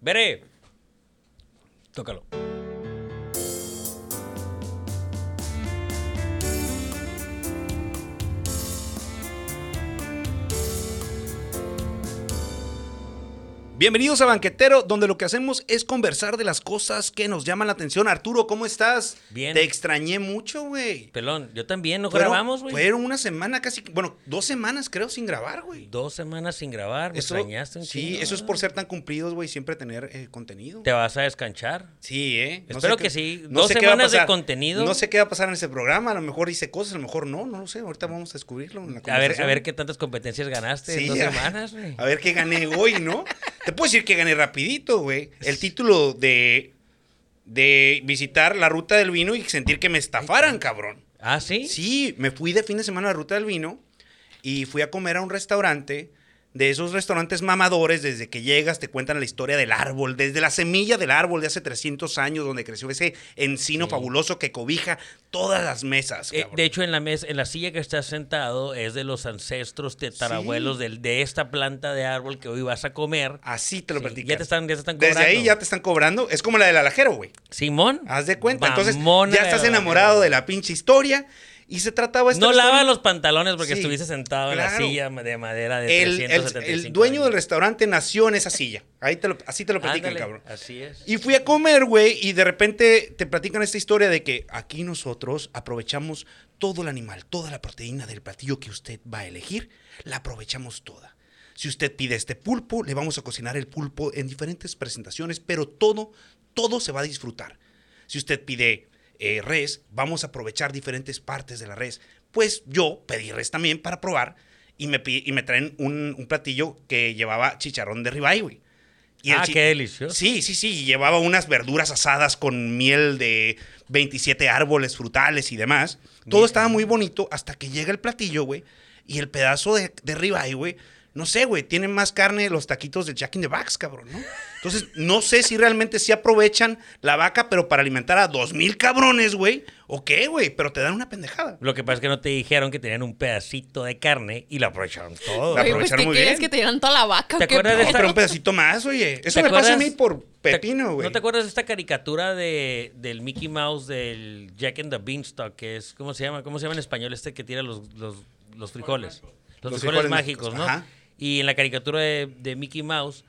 Veré. Tócalo. Bienvenidos a Banquetero, donde lo que hacemos es conversar de las cosas que nos llaman la atención. Arturo, ¿cómo estás? Bien. Te extrañé mucho, güey. Pelón, yo también, ¿no Fueron- grabamos, güey? Fueron una semana casi, bueno, dos semanas creo sin grabar, güey. Dos semanas sin grabar, me Eso- extrañaste un Sí, eso es por ser tan cumplidos, güey, siempre tener eh, contenido. ¿Te vas a descanchar? Sí, ¿eh? Espero que sí. no Dos semanas de contenido. No sé qué va a pasar en ese programa. A lo mejor hice cosas, a lo mejor no, no lo sé. Ahorita vamos a descubrirlo en la A ver, a ver qué tantas competencias ganaste Sí, en dos semanas, güey. A ver qué gané hoy, ¿no? Te puedo decir que gané rapidito, güey. El título de, de visitar la ruta del vino y sentir que me estafaran, cabrón. ¿Ah, sí? Sí, me fui de fin de semana a la ruta del vino y fui a comer a un restaurante. De esos restaurantes mamadores, desde que llegas te cuentan la historia del árbol, desde la semilla del árbol de hace 300 años, donde creció ese encino Sí. fabuloso que cobija todas las mesas. Eh, de hecho, en la mesa, en la silla que estás sentado es de los ancestros tetarabuelos del, de esta planta de árbol que hoy vas a comer. Así te lo Sí, platican. ya te están, ya te están Desde cobrando. ahí ya te están cobrando. Es como la del alajero, güey. Simón. Haz de cuenta. Entonces ya estás enamorado de la pinche historia. Y se trataba esta No lava historia- los pantalones porque Sí, estuviste sentado en la silla de madera de el, el- 375 el dueño del restaurante nació en esa silla. Ahí te lo- así te lo platican, Ándale, cabrón. Así es. Y fui a comer, güey, y de repente te platican esta historia de que aquí nosotros aprovechamos todo el animal, toda la proteína del platillo que usted va a elegir, la aprovechamos toda. Si usted pide este pulpo, le vamos a cocinar el pulpo en diferentes presentaciones, pero todo, todo se va a disfrutar. Si usted pide eh, res, vamos a aprovechar diferentes partes de la res. Pues yo pedí res también para probar y me, y me traen un, un platillo que llevaba chicharrón de ribeye, güey. Y Ah, qué delicioso. Sí, sí, sí. Llevaba unas verduras asadas con miel de 27 árboles frutales y demás. Todo estaba muy bonito hasta que llega el platillo, güey. Y el pedazo de, de ribeye, güey. No sé, güey. Tienen más carne los taquitos de Jack in the Box, cabrón, ¿no? Entonces, no sé si realmente sí aprovechan la vaca, pero para alimentar a dos mil cabrones, güey. ¿O qué, güey? Pero te dan una pendejada. Lo que pasa es que no te dijeron que tenían un pedacito de carne y lo aprovecharon todo. La pues, aprovecharon ¿qué muy bien. que te dieran toda la vaca? ¿Te acuerdas de esta- pero un pedacito más, oye. Eso ¿Te me pasa a mí por ¿Te- pepino, güey. ¿No te acuerdas de esta caricatura de, del Mickey Mouse del Jack and the Beanstalk? Que es, ¿cómo se llama? ¿Cómo se llama en español este que tira los, los, los frijoles? Los, Los frijoles, frijoles mágicos, mágicos, ¿no? ajá. Y en la caricatura de, de Mickey Mouse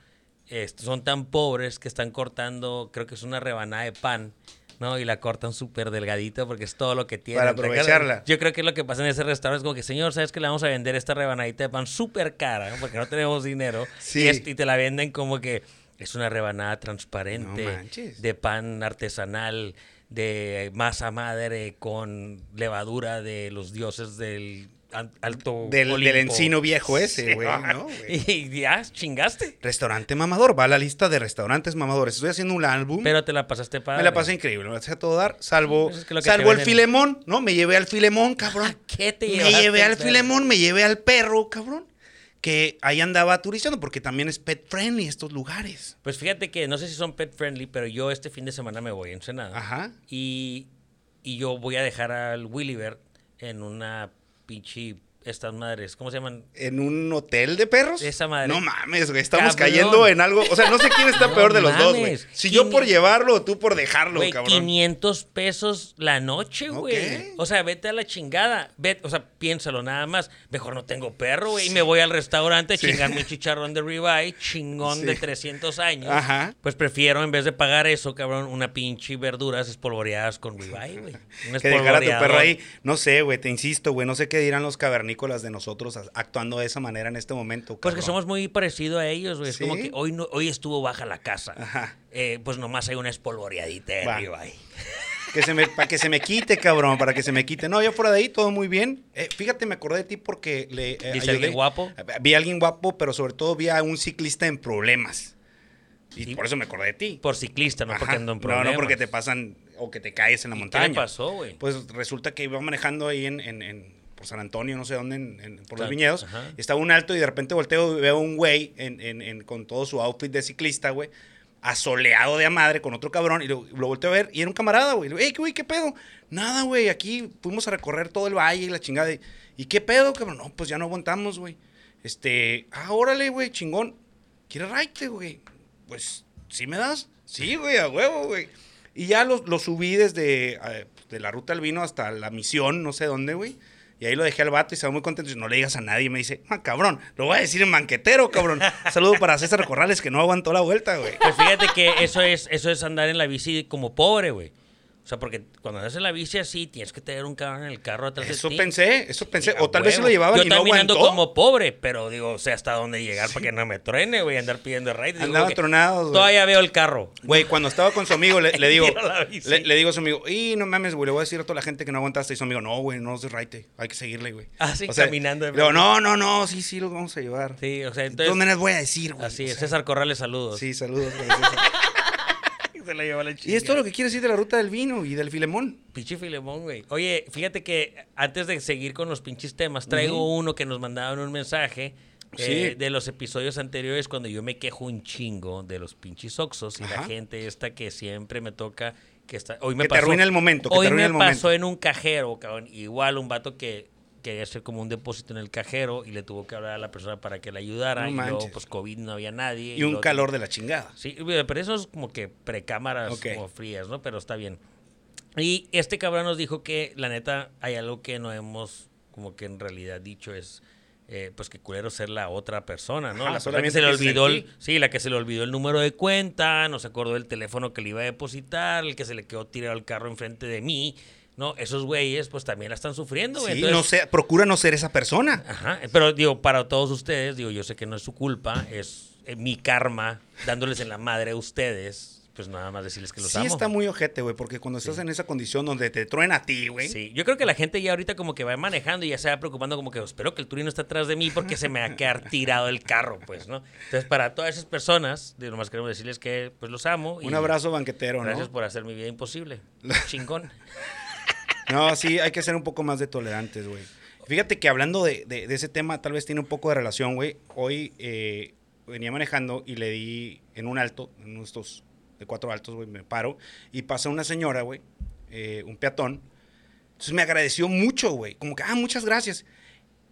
son tan pobres que están cortando, creo que es una rebanada de pan. ¿no? Y la cortan súper delgadito porque es todo lo que tienen. Para aprovecharla. Yo creo que es lo que pasa en ese restaurante. Es como que, señor, ¿sabes que le vamos a vender esta rebanadita de pan súper cara? ¿no? Porque no tenemos dinero. Sí. Y, es- y te la venden como que es una rebanada transparente No de pan artesanal, de masa madre con levadura de los dioses del alto Del, encino viejo ese, Sí, güey. Y ya, chingaste. Restaurante mamador, va a la lista de restaurantes mamadores. Estoy haciendo un álbum. Pero te la pasaste padre. me la pasé increíble, me la pasé a todo dar, salvo, es que lo que salvo el filemón, ¿no? Me llevé al filemón, cabrón. ¿Qué te Me llevé al filemón, me llevé al perro, cabrón. Que ahí andaba turistando, porque también es pet friendly estos lugares. Pues fíjate que no sé si son pet friendly, pero yo este fin de semana me voy a Ensenada. Ajá. Y, y yo voy a dejar al Williver en una pinche. Estas madres, ¿cómo se llaman? ¿En un hotel de perros? Esa madre. No mames, güey. Estamos Cabrón. cayendo en algo. O sea, no sé quién está No peor de los dos, güey. Si yo por llevarlo o tú por dejarlo, Güey, cabrón. 500 pesos la noche, güey. O sea, vete a la chingada. Vete, o sea, piénsalo nada más. Mejor no tengo perro, güey. Y me voy al restaurante a chingar mi chicharrón de ribeye, chingón Sí. de 300 años. Ajá. Pues prefiero, en vez de pagar eso, cabrón, una pinche verduras espolvoreadas con ribeye, güey. Un Que dejar a tu perro ahí. No sé, güey, te insisto, güey. No sé qué dirán los cavernícolas de nosotros actuando de esa manera en este momento. Pues que somos muy parecidos a ellos, güey. Es como que hoy, no, hoy estuvo baja la casa. Ajá. Eh, pues nomás hay una espolvoreadita de Va. ribeye. Que se me, para que se me quite, cabrón, para que se me quite. No, yo fuera de ahí, todo muy bien. Eh, fíjate, me acordé de ti porque le eh, ¿Viste a alguien guapo? Vi a alguien guapo, pero sobre todo vi a un ciclista en problemas. Y Sí. por eso me acordé de ti. Por ciclista, no Ajá. porque ando en no, problemas. no porque te pasan o que te caes en la ¿Y montaña. ¿Qué le pasó, güey? Pues resulta que iba manejando ahí en, en- en- por San Antonio, no sé dónde, en- en- por los viñedos. ajá. Estaba un alto y de repente volteo y veo un güey en- con todo su outfit de ciclista, güey, asoleado de a madre con otro cabrón. Y lo, lo volteo a ver y era un camarada, güey. "Ey, güey, ¿qué pedo? Nada, güey, aquí fuimos a recorrer todo el valle y la chingada. ¿Y qué pedo, cabrón? No, pues ya no aguantamos, güey. Este, ah, órale, güey, chingón. ¿Quieres raite, güey? Pues ¿sí me das? Sí, güey, a huevo, güey. Y ya lo, lo subí desde eh, de la ruta del vino hasta la misión, no sé dónde, güey. Y ahí lo dejé al vato y estaba muy contento. Y no le digas a nadie. Y me dice, ah, cabrón, lo voy a decir en banquetero, cabrón. Saludo para César Corrales, que no aguantó la vuelta, güey. Pues fíjate que eso es, eso es andar en la bici como pobre, güey. O sea, porque cuando andas en la bici así, tienes que tener un cabrón en el carro atrás Eso de ti. pensé, eso pensé. Sí, o tal vez se lo llevaban Yo y no aguantó. como pobre, pero digo, o sea, hasta dónde llegar para que no me truene, güey, andar pidiendo ride. Andaban tronados, güey. Todavía veo el carro. Güey, cuando estaba con su amigo, le, le digo, le, le digo a su amigo, y no mames, güey, le voy a decir a toda la gente que no aguantaste. Y su amigo, no, güey, no es de raite, hay que seguirle, güey. Ah, sí, caminando de Le digo, no, no, no, sí, sí, los vamos a llevar. Sí, o sea, Entonces. ¿Dónde les voy a decir, güey? Así O sea, César Corrales, saludos. Sí, saludos. güey, César. Se la lleva la y chingada. es todo lo que quieres decir de la ruta del vino y del filemón. Pinche Filemón, güey. Oye, fíjate que antes de seguir con los pinches temas, traigo uno que nos mandaban un mensaje eh, Sí. de los episodios anteriores cuando yo me quejo un chingo de los pinches oxos y la gente esta que siempre me toca que está hoy me Que te pasó arruina el momento, que te hoy arruina me el pasó momento. en un cajero, cabrón, igual un vato que quería hacer como un depósito en el cajero y le tuvo que hablar a la persona para que le ayudara No y luego pues COVID no había nadie Y un luego- calor de la chingada. Sí, pero eso es como que precámaras Ok. como frías, ¿no? Pero está bien. Y este cabrón nos dijo que, la neta, hay algo que no hemos, como que en realidad dicho es, eh, pues que culero ser la otra persona, ¿no? Ajá, la persona que se le olvidó, el, sí, la que se le olvidó el número de cuenta, no se acordó del teléfono que le iba a depositar, el que se le quedó tirado el carro enfrente de mí, ¿no? Esos güeyes, pues también la están sufriendo, güey. Sí, Entonces- no sé, procura no ser esa persona. Ajá, pero digo, para todos ustedes, digo, yo sé que no es su culpa, es eh, mi karma dándoles en la madre a ustedes, pues nada más decirles que los Sí amo. está muy ojete, güey, porque cuando estás en esa condición donde te truena a ti, güey. Sí, yo creo que la gente ya ahorita como que va manejando y ya se va preocupando como que espero que el turino esté atrás de mí porque se me va a quedar tirado el carro, pues, ¿no? Entonces, para todas esas personas, digo, nomás queremos decirles que pues los amo. y Un abrazo banquetero, Gracias ¿no? por hacer mi vida imposible. Chingón. No, sí, hay que ser un poco más de tolerantes, güey. Fíjate que hablando de, de- ese tema, tal vez tiene un poco de relación, güey. Hoy eh, venía manejando y le di en un alto, en estos de cuatro altos, güey, me paro y pasa una señora, güey, eh, un peatón. Entonces me agradeció mucho, güey. Como que, ah, muchas gracias.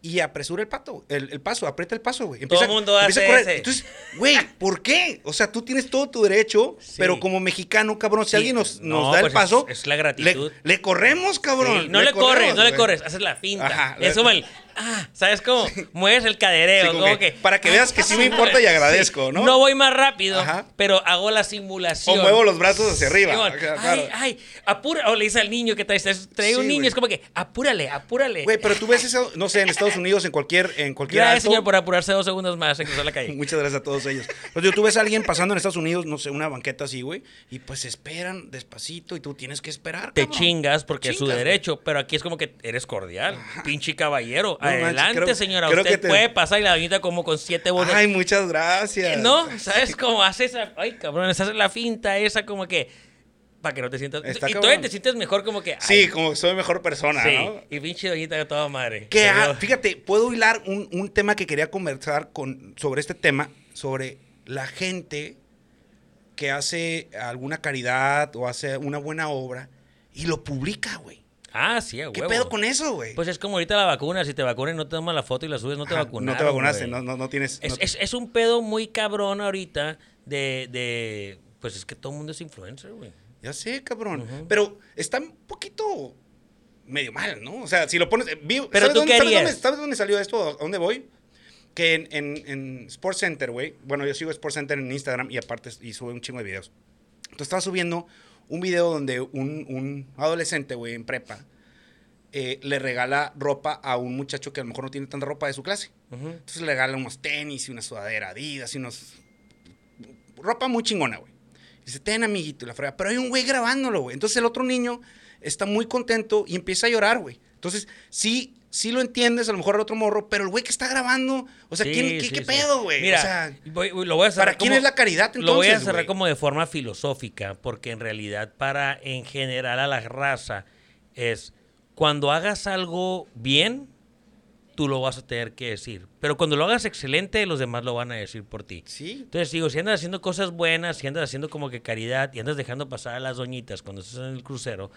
Y apresura el pato, el, el paso, aprieta el paso, güey. Todo mundo empieza a hace correr. ese. Entonces, güey, ¿por qué? O sea, tú tienes todo tu derecho, Sí. pero como mexicano, cabrón, si Sí, alguien nos, no, nos da pues el es- paso, es la gratitud. Le, le corremos, cabrón. Sí, no le, corres, corremos, no le corres, haces la finta. Ajá, es como el, ah, ¿sabes cómo? Mueves el cadereo, como como que, que, para que veas que sí me importa y agradezco, ¿no? No voy más rápido, Ajá. pero hago la O simulación. muevo los brazos hacia arriba. Acá, Ay, claro. ay, apura. O le dice al niño que trae, trae un niño, es como que, apúrale, apúrale. Güey, pero tú ves eso, no sé, en Estados Unidos, en cualquier, en cualquier Gracias, señor, por apurarse dos segundos más en cruzar la calle. Muchas gracias a todos ellos. Pues digo, tú ves a alguien pasando en Estados Unidos, no sé, una banqueta así, güey, y pues esperan despacito y tú tienes que esperar. Te cabrón. chingas porque es su güey. derecho, pero aquí es como que eres cordial, pinche caballero. No manches, Adelante, creo- señora, creo usted que te- puede pasar y la doñita como con siete bonos. Ay, muchas gracias. ¿No? ¿Sabes cómo hace esa? Ay, cabrón, haces la finta esa como que para que no te sientas Está y todavía te sientes mejor como que Sí, como que soy mejor persona, sí, ¿no? y pinche doñita de toda madre. Que, Pero- ah, fíjate, puedo hilar un, un tema que quería conversar con, sobre este tema, sobre la gente que hace alguna caridad o hace una buena obra y lo publica, güey. Ah, sí, a ¿Qué pedo con eso, güey? Pues es como ahorita la vacuna, si te vacunan y no te tomas la foto y la subes, no te Ajá, vacunaron. No te vacunaste, güey. no, no, no tienes... Es, no- es- es un pedo muy cabrón ahorita de, de... Pues es que todo el mundo es influencer, güey. Ya sé, cabrón. Pero está un poquito medio mal, ¿no? O sea, si lo pones... eh, vi- Pero ¿sabes tú dónde, ¿sabes, dónde, harías? sabes dónde salió esto? ¿A dónde voy? Que en, en, en Sports Center, güey. Bueno, yo sigo Sports Center en Instagram y aparte y sube un chingo de videos. Entonces estaba subiendo un video donde un, un adolescente, güey, en prepa, eh, le regala ropa a un muchacho que a lo mejor no tiene tanta ropa de su clase. Entonces le regala unos tenis y una sudadera Adidas y unos... Ropa muy chingona, güey. Dice, ten, amiguito, y la frega. Pero hay un güey grabándolo, güey. Entonces el otro niño está muy contento y empieza a llorar, güey. Entonces, sí, sí lo entiendes, a lo mejor al otro morro, pero el güey que está grabando, o sea, Sí, ¿quién, qué, sí, qué sí. pedo, güey? Mira, o sea, voy- lo voy a ¿para quién es la caridad entonces, Lo voy a cerrar güey? como de forma filosófica, porque en realidad para en general a la raza es cuando hagas algo bien, tú lo vas a tener que decir. Pero cuando lo hagas excelente, los demás lo van a decir por ti. Sí, Entonces digo, si andas haciendo cosas buenas, si andas haciendo como que caridad y andas dejando pasar a las doñitas cuando estás en el crucero,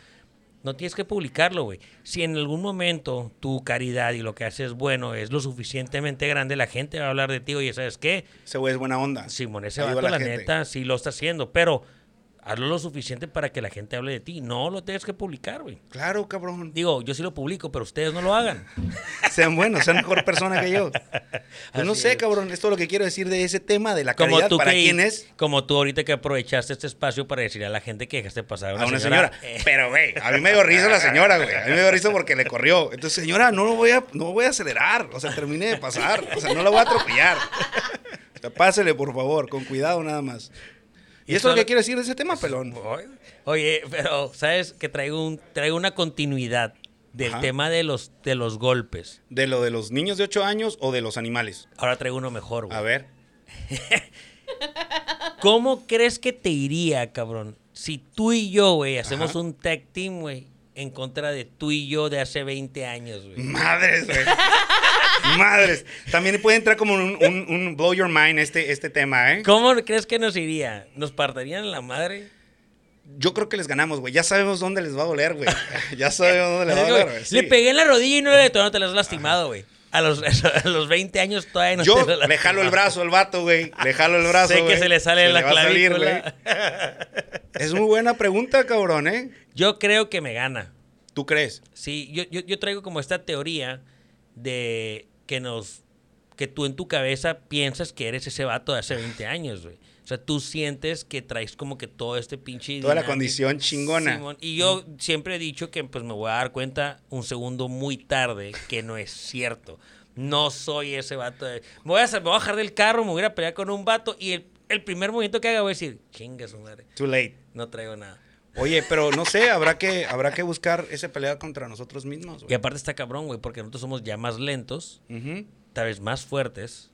No tienes que publicarlo, güey. Si en algún momento tu caridad y lo que haces bueno es lo suficientemente grande, la gente va a hablar de ti. Oye, ¿sabes qué? Ese güey es buena onda. Simón, ese vato, la, gente. neta, sí lo está haciendo. Pero hazlo lo suficiente para que la gente hable de ti. No lo tienes que publicar, güey. Claro, cabrón. Digo, yo sí lo publico, pero ustedes no lo hagan. Sean buenos, sean mejor persona que yo. Pues no sé, es. cabrón. Es todo lo que quiero decir de ese tema de la Como caridad. tú, ¿Para que, quién es? como tú ahorita que aprovechaste este espacio para decirle a la gente que dejaste pasar A una señora. Eh, Pero, güey, a mí me dio risa la señora, güey. A mí me dio risa porque le corrió. Entonces, señora, no lo voy a, no voy a acelerar. O sea, termine de pasar. O sea, no la voy a atropellar. O sea, pásele, por favor, con cuidado nada más. Y Y esto es lo que quiero decir de ese tema, pelón. Oye, pero sabes que traigo un traigo una continuidad del Ajá. tema de los de los golpes. ¿De lo de los niños de 8 años o de los animales? Ahora traigo uno mejor, güey. A ver. ¿Cómo crees que te iría, cabrón? Si tú y yo, güey, hacemos Ajá. un tag team, güey, en contra de tú y yo de hace 20 años, güey. Madres, güey. Madres. También puede entrar como un, un- un blow your mind este, este tema, ¿eh? ¿Cómo crees que nos iría? ¿Nos partirían la madre? Yo creo que les ganamos, güey. Ya sabemos dónde les va a doler, güey. Ya sabemos dónde les va a doler, güey. Sí. Le pegué en la rodilla y no le no te la has lastimado, güey. A los, a los 20 años todavía no Yo te la le jalo el brazo al vato, güey. Le jalo el brazo, Sé que se le sale la va a salir, clavícula. güey. Es muy buena pregunta, cabrón, ¿eh? Yo creo que me gana. ¿Tú crees? Sí, yo, yo, yo traigo como esta teoría de que nos que tú en tu cabeza piensas que eres ese vato de hace 20 años, güey. O sea, tú sientes que traes como que todo este pinche... Toda la condición chingona. Simón, Y yo siempre he dicho que pues me voy a dar cuenta un segundo muy tarde que no es cierto. No soy ese vato. de- me, voy a, sal- me voy a bajar del carro, me voy a ir a pelear con un vato y el, el primer movimiento que haga voy a decir, chinga su madre, Too late. no traigo nada. Oye, pero no sé, habrá que, habrá que buscar esa pelea contra nosotros mismos, Y aparte está cabrón, güey, porque nosotros somos ya más lentos. Tal vez más fuertes,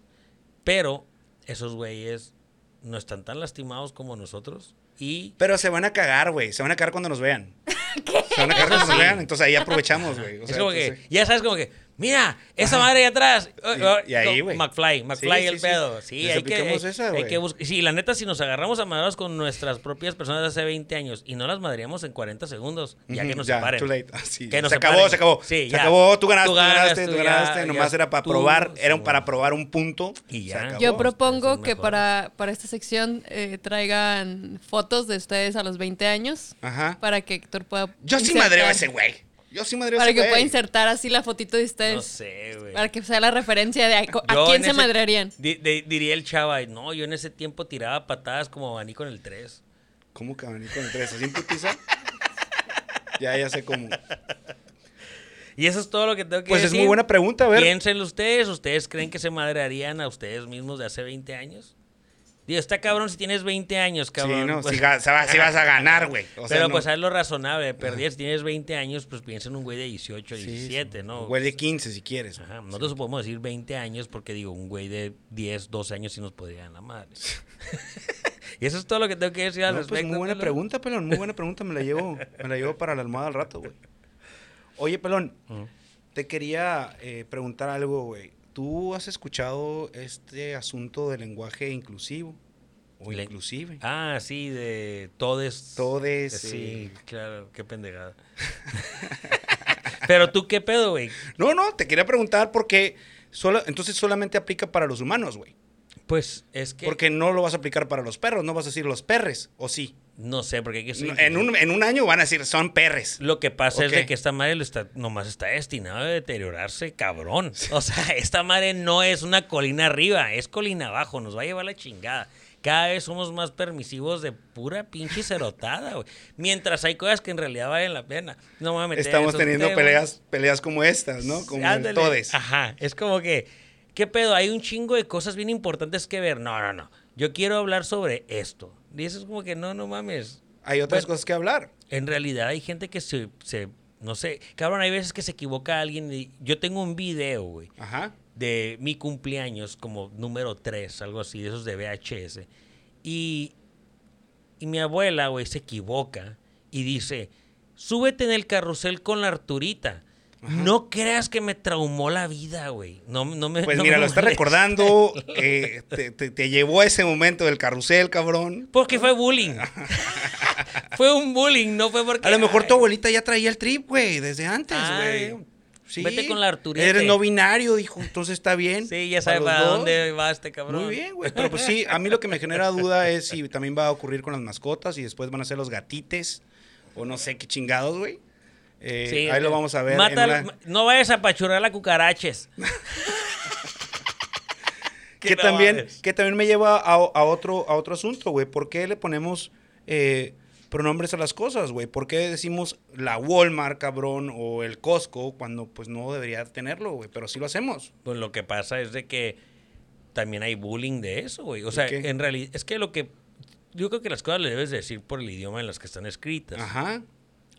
pero esos güeyes no están tan lastimados como nosotros y Pero se van a cagar, güey. Se van a cagar cuando nos vean. Se van a cagar cuando nos vean. Entonces ahí aprovechamos, güey. O es sea, como que, ya sabes, como que, mira, esa madre ahí atrás. Y- y ahí, güey. McFly, McFly Sí, el sí, pedo. Sí, hay que, hay- esa, hay güey. que buscar. Sí, la neta, si nos agarramos a madrazos con nuestras propias personas de hace 20 años y no las madreamos en 40 segundos, ya que nos ya, separen. too late. Ah, sí. Que nos se acabó, se acabó. Sí, se ya. acabó, tú ganaste, Tú ganaste, ganas, tú tú ganaste. ya- Nomás ya era para tú, probar, era para probar un punto. Y Se ya. acabó. Yo propongo que para, para esta sección eh, traigan fotos de ustedes a los 20 años Ajá. para que Héctor pueda. Yo sí madreo a ese güey. Yo sí madreo a Para ese que pueda insertar así la fotito de ustedes. No sé, güey. Para que sea la referencia de a, co- a Yo quién en se ese- madrearían. di- di- diría el chava, no, yo en ese tiempo tiraba patadas como abanico en el 3. ¿Cómo que abanico en tres? ¿Así en putiza? ya, ya sé cómo. Y eso es todo lo que tengo que Pues es muy buena pregunta, a ver. Piénsenlo ustedes. ¿Ustedes creen que se madrearían a ustedes mismos de hace 20 años? Digo, está cabrón si tienes 20 años, cabrón. sí, no, pues- si, vas a ganar, güey. O sea, pero no. pues haz lo razonable. Perdí, si tienes 20 años, pues piensa en un güey de 18, Sí, 17, sí. ¿no? Güey de 15 si quieres. Ajá, nosotros podemos decir 20 años porque digo, un güey de 10, 12 años sí nos podría dar la madre. y eso es todo lo que tengo que decir al No, respecto. pues muy buena pelón. pregunta, pelón. Muy buena pregunta. Me la llevo, me la llevo para la almohada al rato, güey. Oye, pelón, te quería eh, preguntar algo, güey. ¿Tú has escuchado este asunto del lenguaje inclusivo? O Le- inclusive. Ah, sí, de todes. Todes, Sí, claro, qué pendejada. Pero tú, ¿qué pedo, güey? No, no, te quería preguntar porque solo, entonces solamente aplica para los humanos, güey. Pues es que. Porque no lo vas a aplicar para los perros, no vas a decir los perres, ¿o sí? No sé, porque hay que ser en, un, en un año van a decir son perres. Lo que pasa es de que esta madre lo está, nomás está destinada a deteriorarse, cabrón. O sea, esta madre no es una colina arriba, es colina abajo, nos va a llevar la chingada. Cada vez somos más permisivos de pura pinche cerotada, güey. Mientras hay cosas que en realidad valen la pena. No me voy a meter en Estamos teniendo peleas, peleas como estas, ¿no? Como Ándale. todes. Ajá, es como que, ¿qué pedo? Hay un chingo de cosas bien importantes que ver. No, no, no. Yo quiero hablar sobre esto. Y eso es como que, no, no mames. Hay otras Bueno. cosas que hablar. En realidad hay gente que se, se, no sé, cabrón, hay veces que se equivoca alguien. Y yo tengo un video, güey, Ajá. de mi cumpleaños como número 3, algo así, de esos de VHS. Y, y mi abuela, güey, se equivoca y dice, súbete en el carrusel con la Arturita. No creas que me traumó la vida, güey. No, no me, Pues no mira, me lo está molesta. recordando. eh, te, te- te llevó a ese momento del carrusel, cabrón. Porque fue bullying. fue un bullying, no fue porque. A lo mejor tu abuelita ya traía el trip, güey, desde antes, güey. Sí. vete con la Arturete. Eres no binario, dijo, entonces está bien. Sí, ya sabe los para dónde va este cabrón. Muy bien, güey. Pero pues sí, a mí lo que me genera duda es si también va a ocurrir con las mascotas y después van a ser los gatites o no sé qué chingados, güey. Eh, Sí, ahí lo vamos a ver. en mata- una- No vayas a apachurrar a cucaraches. que, no también, que también me lleva a, a otro, a otro asunto, güey. ¿Por qué le ponemos eh, pronombres a las cosas, güey? ¿Por qué decimos la Walmart, cabrón, o el Costco cuando pues no debería tenerlo, güey? Pero sí lo hacemos. Pues lo que pasa es de que también hay bullying de eso, güey. O sea, en realidad, es que lo que. Yo creo que las cosas le debes decir por el idioma en las que están escritas. Ajá.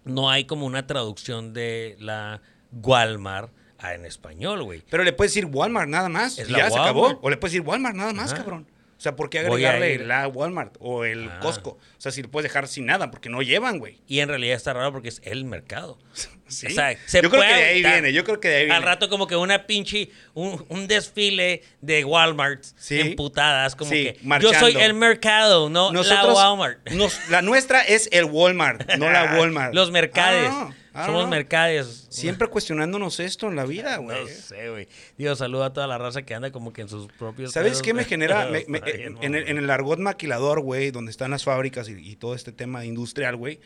No hay como una traducción de la Walmart a en español, güey. Pero le puedes decir Walmart nada más. Es y la ya se acabó. O le puedes decir Walmart nada más, Ajá. cabrón. O sea, ¿por qué agregarle la Walmart o el Ah. Costco? O sea, si le puedes dejar sin nada, porque no llevan, güey. Y en realidad está raro porque es el mercado. Sí. O sea, se yo creo que de ahí viene, yo creo que de ahí viene. Al rato como que una pinche, un, un desfile de Walmart Sí. emputadas, como Sí, que yo soy el mercado, no la Walmart. nos- la nuestra es el Walmart, no la Walmart. Los mercades. No, ah, Somos no. mercades. Siempre cuestionándonos esto en la vida, güey. No sé, güey. Digo, saludo a toda la raza que anda como que en sus propios. ¿Sabes pedos, qué me genera? Me- me- Está bien, en, el, en el argot maquilador, güey, donde están las fábricas y, y todo este tema industrial, güey,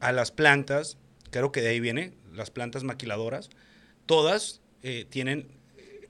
a las plantas, creo que de ahí viene, las plantas maquiladoras, todas eh, tienen,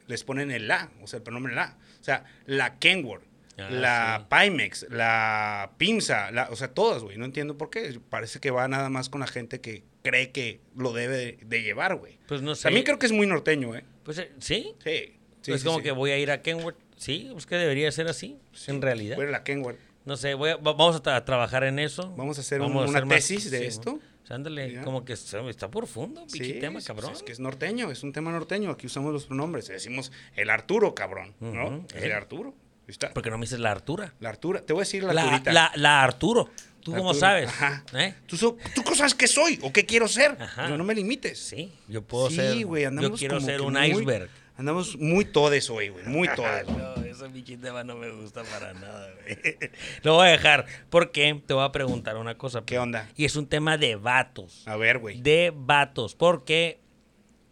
les ponen el la, o sea, el pronombre la. O sea, la Kenworth, Ah, la sí. Pymex, la Pimsa, la, o sea, todas, güey. No entiendo por qué. Parece que va nada más con la gente que cree que lo debe de, llevar, güey. Pues no sé. También creo que es muy norteño, ¿eh? Pues eh, sí. Sí. sí es sí, como sí. que voy a ir a Kenworth. Sí, pues que debería ser así, en realidad. Bueno, la Kenworth. No sé, voy a- va- vamos a tra- trabajar en eso. Vamos a hacer un- a una hacer más- tesis de esto. o sea, ándale, Ya. como que está, profundo, pinche tema, cabrón. pues Es que es norteño, es un tema norteño. Aquí usamos los pronombres. Decimos el Arturo, cabrón, ¿no? Es el Arturo. Está. Porque no me dices la Artura. La Artura. Te voy a decir la, La, Arturita. la, la Arturo. ¿Tú cómo sabes? Ajá. ¿Eh? ¿Tú, so- ¿Tú sabes qué soy o qué quiero ser? Ajá. O sea, no me limites. Sí, yo puedo Sí, ser. yo quiero ser un muy- iceberg. Andamos muy todes hoy, güey. Muy todes. No, ese pinche tema no me gusta para nada, güey. Lo voy a dejar porque te voy a preguntar una cosa. ¿Qué pero- onda? Y es un tema de vatos. A ver, güey. De vatos. Porque.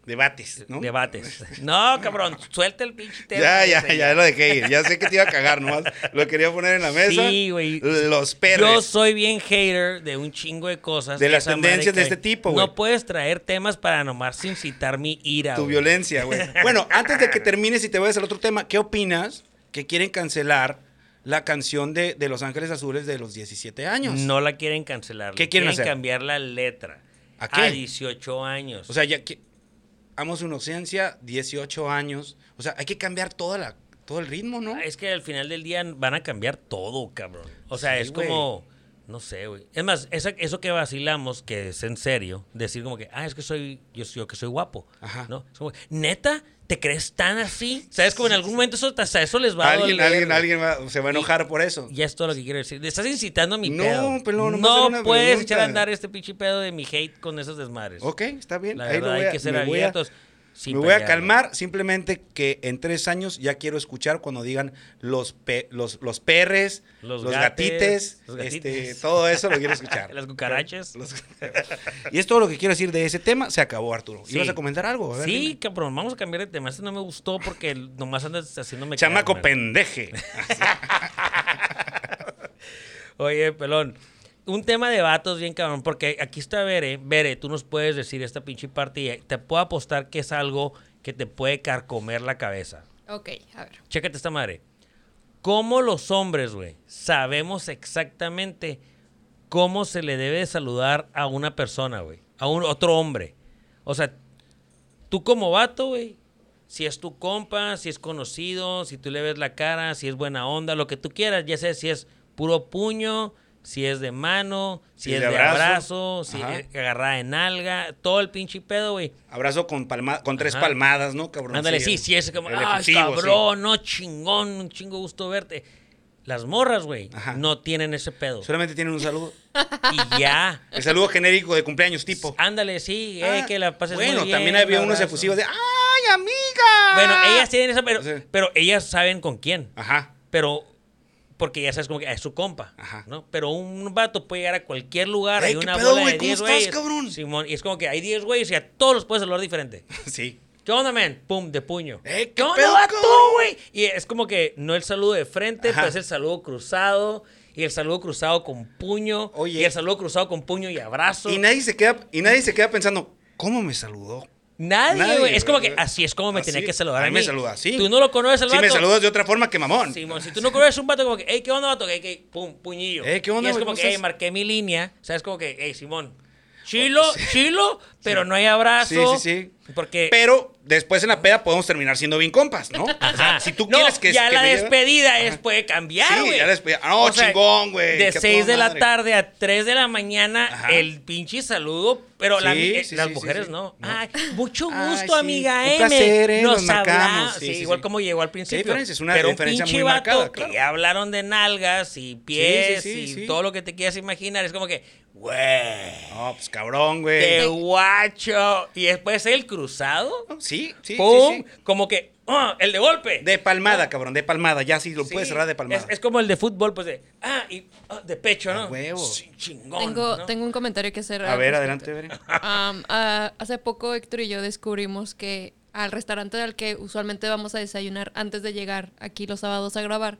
Debates, ¿no? Debates. No, cabrón, suelta el pinche tema. Ya, ya, ese, ya lo dejé ir. Ya sé que te iba a cagar nomás. Lo quería poner en la mesa. Sí, güey. Los perres. Yo soy bien hater de un chingo de cosas. De las tendencias de este tipo, güey. No puedes traer temas para nomás incitar mi ira. Tu violencia, güey. Bueno, antes de que termines y te vayas al otro tema, ¿qué opinas que quieren cancelar la canción de, de Los Ángeles Azules de los 17 años? No la quieren cancelar. ¿Qué le quieren hacer? cambiar la letra. ¿A qué? 18 años. O sea, ya que amo su inocencia, 18 años. O sea, hay que cambiar toda la, todo el ritmo, ¿no? Es que al final del día van a cambiar todo, cabrón. O sea, Sí, es como. No sé, güey. Es más, esa- eso que vacilamos, que es en serio, decir como que, ah, es que soy, yo, yo que soy guapo. Ajá. ¿No? Es como, ¿neta? ¿Te crees tan así? ¿Sabes? Como en algún momento eso, hasta eso les va a Alguien, doler, alguien, güey. alguien va- se va a enojar por eso. Ya es todo lo que quiero decir. Le estás incitando a mi No, pedo. pero nomás no una puedes pregunta. echar a andar este pinche pedo de mi hate con esos desmadres. Ok, está bien. La Ahí lo verdad, hay que ser me voy a- abiertos. Sin me voy a calmar, simplemente que en tres años ya quiero escuchar cuando digan los pe- los, los perres, Los los, gates, gatites, los este, todo eso lo quiero escuchar. Las cucarachas. Y es todo lo que quiero decir de ese tema. Se acabó, Arturo. Sí. ¿Ibas a comentar algo? A ver, Sí, dime. cabrón, vamos a cambiar de tema. Este no me gustó porque nomás andas haciéndome. Chamaco pendeje. Oye, pelón. Un tema de vatos bien cabrón, porque aquí está Bere. Bere, tú nos puedes decir esta pinche parte y te puedo apostar que es algo que te puede carcomer la cabeza. Ok, a ver. Chécate esta madre. ¿Cómo los hombres, güey, sabemos exactamente cómo se le debe de saludar a una persona, güey? A un otro hombre. O sea, tú como vato, güey, si es tu compa, si es conocido, si tú le ves la cara, si es buena onda, lo que tú quieras, ya sea si es puro puño, si es de mano, si, es de abrazo, si es agarrada en alga, todo el pinche pedo, güey. Abrazo con, palma, con tres Ajá. palmadas, ¿no, cabrón? Ándale, sí, sí, es como, efusivo, cabrón, no, chingón, un chingo gusto verte. Las morras, güey, no tienen ese pedo. Solamente tienen un saludo. Y ya. El saludo genérico de cumpleaños tipo. Ándale, sí, eh, Ah, que la pases Bueno, muy bien. también había un unos efusivos de ¡Ay, amiga! Bueno, ellas tienen esa, pero, Sí. pero ellas saben con quién. Ajá. Pero porque ya sabes como que ah, es su compa, Ajá. ¿no? Pero un vato puede llegar a cualquier lugar, Ey, hay ¿qué una pedo, bola güey? de ¿Cómo 10 estás, güeyes. cabrón? Simón, y es como que hay 10 güeyes y a todos los puedes saludar diferente. Sí. ¿Qué onda, man? Pum, de puño. Eh, ¿qué ¿Qué onda, vato, güey? Y es como que no el saludo de frente, Ajá. pero es el saludo cruzado. Y el saludo cruzado con puño. Oye. Y el saludo cruzado con puño y abrazo. Y nadie se queda, y nadie se queda pensando, ¿cómo me saludó? Nadie, güey. Es como que así es como me Así. tenía que saludar A mí me saluda así. Tú no lo conoces al Si vato. me saludas de otra forma que mamón. Simón, si tú no conoces un vato como que, hey, ¿qué onda, vato? Que, que, pum, puñillo. Eh, ¿qué onda, Y es como ¿Cómo que, hey, marqué mi línea. ¿Sabes? Como que, hey, Simón, chilo, chilo, pero no hay abrazo. Sí, sí, sí. Porque... Pero después en la peda podemos terminar siendo bien compas, ¿no? O sea, Ajá. si tú No, quieres que ya que la lleve- despedida es puede cambiar, Sí, güey. ya la despedida. Ah, no, chingón, güey, De qué 6 toda de la tarde a 3 de la mañana, Ajá. el pinche saludo, pero la- Sí, eh, sí, las sí, sí, mujeres sí. no. No. Ay, mucho gusto, sí, amiga un M. placer, ¿eh? Nos Nos marcamos. hablamos. Sí, Sí, sí, igual sí. como llegó al principio. es una pero diferencia un pinche muy marcada, que claro. ya hablaron de nalgas y pies sí, sí, y sí. todo lo que te quieras imaginar. Es como que, güey, No, pues cabrón, güey. qué guacho. Y después el cruzado, Sí, sí, pum, sí, sí. como que, ah, el de golpe. De palmada, cabrón, de palmada. Ya sí lo Sí, puedes cerrar de palmada. Es, es como el de fútbol, pues de, ah, y ah, de pecho, ¿no? A huevo. Sí, chingón. Tengo, ¿no? tengo un comentario que hacer. A ver, adelante, Bere. Am, ah, hace poco Héctor y yo descubrimos que al restaurante al que usualmente vamos a desayunar antes de llegar aquí los sábados a grabar,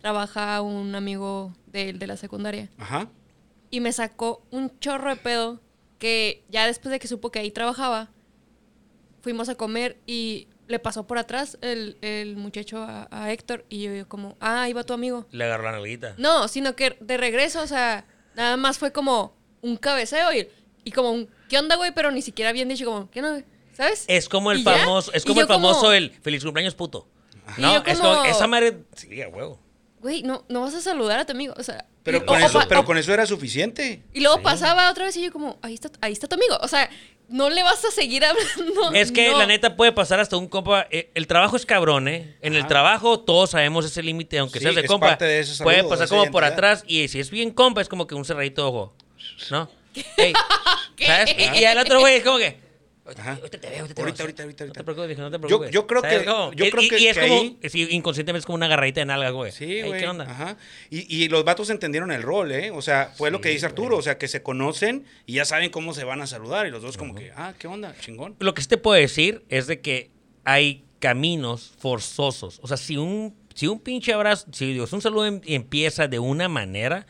trabaja un amigo de él de la secundaria. Ajá. Y me sacó un chorro de pedo que ya después de que supo que ahí trabajaba, fuimos a comer y le pasó por atrás el, el muchacho a, a Héctor y yo, yo como, ah, ahí va tu amigo. Le agarró la nalguita. No, sino que de regreso, o sea, nada más fue como un cabeceo y, y como un, ¿qué onda, güey? Pero ni siquiera bien dicho, como, ¿qué onda, güey? ¿Sabes? Es como el ya. famoso, es como el famoso como, el feliz cumpleaños puto. No, es como esa madre, sí, a huevo. Güey, no, no vas a saludar a tu amigo, o sea. Pero y, con o- eso, o- pero o- con eso era suficiente. y luego Sí. pasaba otra vez y yo como, ahí está, ahí está tu amigo. O sea, no le vas a seguir hablando. Es que no. la neta puede pasar hasta un compa. eh, el trabajo es cabrón, ¿eh? En el trabajo todos sabemos ese límite, aunque Sí, seas de es compa. parte de ese puede saludo, pasar como por atrás y si es bien compa es como que un cerradito de ojo. ¿No? Ey, ¿Sabes? Y, y el otro güey es como que. Ahorita te veo, ahorita te Ahorita, veo. ahorita, ahorita, No te ahorita. preocupes, no te Yo- preocupes. yo creo ¿Sabes que- cómo? yo Y- creo y, que- y es que como. ahí- sí, inconscientemente es como una agarradita de nalga, güey. Sí, Ey, güey. ¿Qué onda? Ajá. Y, y los vatos entendieron el rol, ¿eh? O sea, fue lo que dice Arturo. O sea, que se conocen y ya saben cómo se van a saludar. Y los dos, como que, ah, ¿qué onda? Chingón. Lo que sí te puedo decir es de que hay caminos forzosos. O sea, si un, si un pinche abrazo, si Dios, un saludo em- empieza de una manera,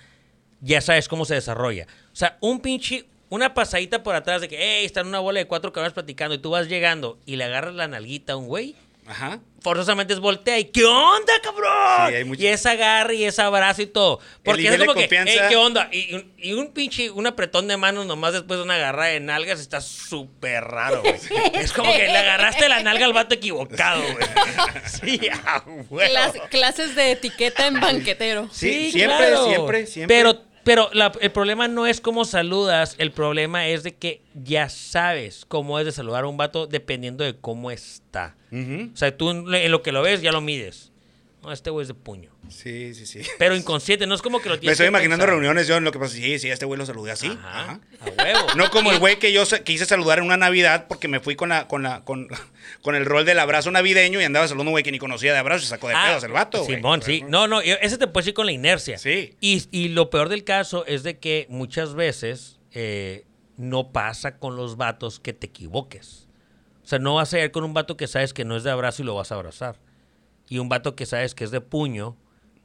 ya sabes cómo se desarrolla. O sea, un pinche, una pasadita por atrás de que, hey, están una bola de cuatro cabrones platicando y tú vas llegando y le agarras la nalguita a un güey, Ajá. forzosamente es voltea y ¿qué onda, cabrón? Sí, hay mucho- Y ese agarre y ese abrazo y todo. Porque nivel es como de que, confianza- "Ey, ¿qué onda? Y, un- y un pinche, un apretón de manos nomás después de una agarrada de nalgas está súper raro, güey. es como que le agarraste la nalga al vato equivocado, güey. Sí, a huevo. Clas- clases de etiqueta en banquetero. Sí, siempre, siempre, siempre. Pero, pero la- el problema no es cómo saludas, el problema es de que ya sabes cómo es de saludar a un vato dependiendo de cómo está. O sea, tú en lo que lo ves ya lo mides. No, este güey es de puño. Sí, sí, sí. Pero inconsciente, no es como que lo Me tienes estoy que imaginando pensar. reuniones yo en lo que pasa. Sí, sí, a este güey lo saludé así. Ajá, Ajá. a huevo. No como el güey que yo quise saludar en una Navidad porque me fui con la, con la, con, con el rol del abrazo navideño y andaba saludando un güey que ni conocía de abrazo y sacó de Ah, pedos el vato, güey. Simón, sí. No, no, ese te puedes ir con la inercia. Sí. Y, y lo peor del caso es de que muchas veces eh, no pasa con los vatos que te equivoques. O sea, no vas a ir con un vato que sabes que no es de abrazo y lo vas a abrazar. Y un vato que sabes que es de puño,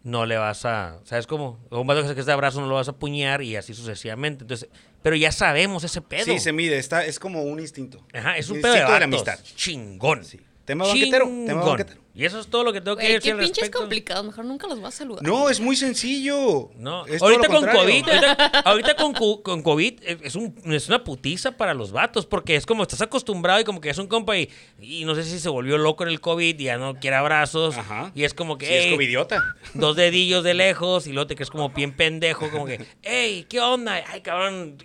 no le vas a. ¿Sabes cómo? Un vato que sabes que es de abrazo, no lo vas a puñar y así sucesivamente. Entonces, pero ya sabemos ese pedo. Sí, se mide. Está, es como un instinto. Ajá, es un Un pedo de, instinto de la vatos. amistad. Chingón. Sí. Tema banquetero, tema banquetero. Y eso es todo lo que tengo que decir qué al pinches respecto. complicados. Mejor nunca los vas a saludar. No, es muy sencillo. No, Es ahorita lo con. COVID, ahorita, ahorita con, COVID es, es un- es una putiza para los vatos, porque es como estás acostumbrado y como que es un compa y, y no sé si se volvió loco en el COVID y ya no quiere abrazos. Ajá. Y es como que, Sí, es "Ey, covidiota. dos dedillos de lejos y luego te crees como bien pendejo, como que, hey, ¿qué onda? Ay, cabrón,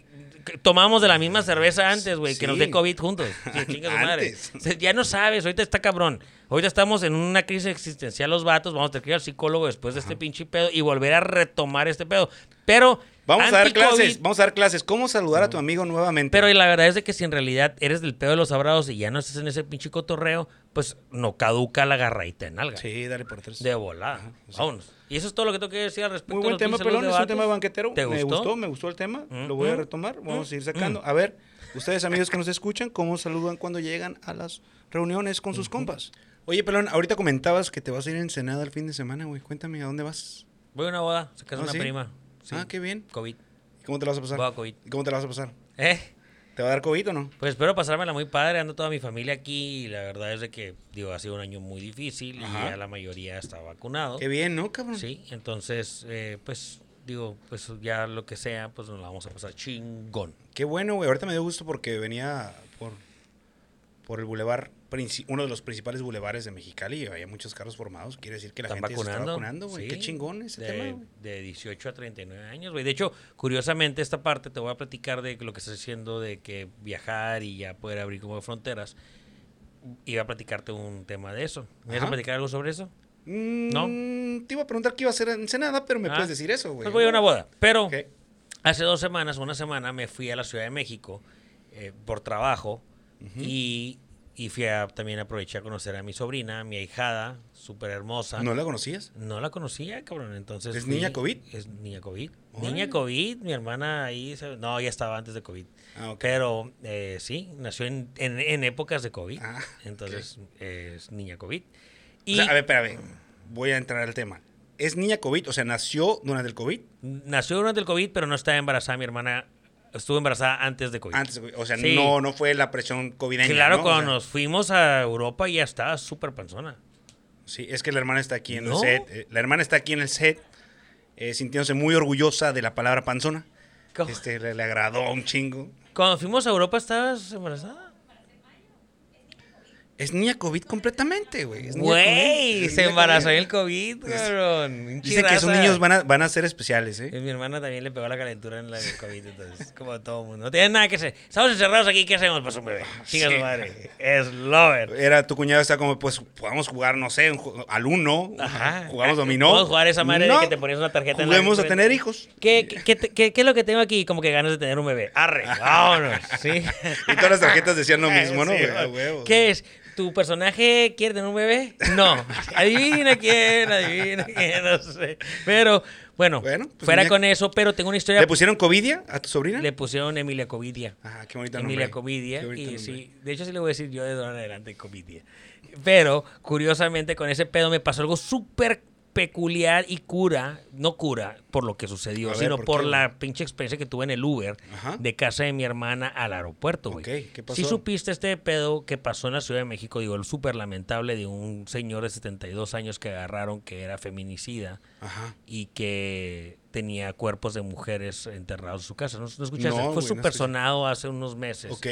tomamos de la misma cerveza antes, güey, que nos dé COVID juntos. Sí, madre. Ya no sabes, ahorita está cabrón. Ahorita estamos en una crisis existencial los vatos, vamos a tener que ir al psicólogo después de este pinche pedo y volver a retomar este pedo. Pero Vamos a dar clases, vamos a dar clases. ¿Cómo saludar a tu amigo nuevamente? Pero la verdad es de que si en realidad eres del pedo de los abrados y ya no estás en ese pinche cotorreo, pues no caduca la garraita en alga. Sí, dale por tres. De volada. Vámonos. Y eso es todo lo que tengo que decir al respecto Muy buen los tema, pelón. Es un tema banquetero. ¿Te Me gustó? gustó, me gustó el tema. Mm, Lo voy a mm, retomar. Vamos a ir mm, sacando. A ver, ustedes amigos que nos escuchan, ¿cómo saludan cuando llegan a las reuniones con sus compas? Oye, pelón, ahorita comentabas que te vas a ir a Ensenada el fin de semana, güey. Cuéntame, ¿a dónde vas? Voy a una boda, se casa ¿Ah, una sí? prima. Sí. Ah, qué bien. COVID. ¿Y ¿Cómo te la vas a pasar? Boda COVID. ¿Y cómo te la vas a pasar? ¿Eh? ¿Te va a dar COVID o no? Pues espero pasármela muy padre, ando toda mi familia aquí y la verdad es de que, digo, ha sido un año muy difícil Ajá. y ya la mayoría está vacunado. Qué bien, ¿no, cabrón? Sí, entonces, eh, pues, digo, pues ya lo que sea, pues nos la vamos a pasar chingón. Qué bueno, güey. Ahorita me dio gusto porque venía por, por el bulevar, uno de los principales bulevares de Mexicali y había muchos carros formados. Quiere decir que la gente ya se está vacunando. vacunando, güey. sí, Qué chingón ese de, tema. De 18 a 39 años, güey. De hecho, curiosamente, esta parte te voy a platicar de lo que estás diciendo de que viajar y ya poder abrir como fronteras. Iba a platicarte un tema de eso. ¿Me vas a platicar algo sobre eso? Mm, Te iba a preguntar qué iba a hacer en Ensenada, pero me Ah. puedes decir eso, güey. Pues voy a una boda. Pero hace dos semanas, una semana, me fui a la Ciudad de México eh, por trabajo y, y fui a también aproveché a conocer a mi sobrina, mi ahijada, súper hermosa. ¿No la conocías? No la conocía, cabrón. Entonces ¿Es fui- niña COVID? Es niña COVID. Órale. Niña COVID, mi hermana ahí. No, ya estaba antes de COVID. Ah, ok. Pero eh, sí, nació en, en- en épocas de COVID. Ah, Entonces es niña COVID. O Y sea, a ver, espérame. Voy a entrar al tema. ¿Es niña COVID? O sea, ¿nació durante el COVID? nació durante el COVID, pero no estaba embarazada. Mi hermana estuvo embarazada antes de COVID. Antes de COVID. O sea, Sí. no, no fue la presión covideña, Claro, ¿no? O cuando sea, nos fuimos a Europa ya estaba súper panzona. Sí, es que la hermana está aquí en ¿No? el set. eh, La hermana está aquí en el set, eh, sintiéndose muy orgullosa de la palabra panzona. ¿Cómo? Este, le, le agradó un chingo. Cuando fuimos a Europa, ¿estabas embarazada? Es niña COVID completamente, güey. Güey, se embarazó COVID. en el COVID, cabrón. Dicen que esos niños van a, van a ser especiales, ¿eh? Y mi hermana también le pegó la calentura en la del COVID, entonces, como todo mundo. No tiene nada que hacer. Estamos encerrados aquí, ¿qué hacemos? Pues un bebé. Chinga Sí. su madre. Es lover. Era tu cuñado está como, pues, podamos jugar, no sé, al uno. Ajá. Jugamos dominó. Podemos jugar esa madre de que te ponías una tarjeta en la a tener hijos. ¿Qué, qué, qué, qué- qué es lo que tengo aquí? Como que ganas de tener un bebé. Arre, vámonos. ¿sí? Y todas las tarjetas decían lo mismo, ¿no? Sí. ¿Qué es? ¿Tu personaje quiere tener un bebé? No. Adivina quién, adivina quién, no sé. Pero, bueno, Bueno, pues fuera con eso, pero tengo una historia. ¿Le pusieron Covidia a tu sobrina? Le pusieron Emilia Covidia. Ah, qué bonito Emilia nombre. Covidia. Y nombre. sí, de hecho sí le voy a decir yo de ahora en adelante Covidia. Pero, curiosamente, con ese pedo me pasó algo súper peculiar y cura, no cura por lo que sucedió, ver, sino ¿por la pinche experiencia que tuve en el Uber Ajá. de casa de mi hermana al aeropuerto, güey. Ok, ¿qué pasó? Sí supiste este pedo que pasó en la Ciudad de México, digo, el súper lamentable de un señor de 72 años que agarraron que era feminicida Ajá. y que tenía cuerpos de mujeres enterrados en su casa. ¿No, no escuchaste? No, Fue súper sonado hace unos meses. Ok.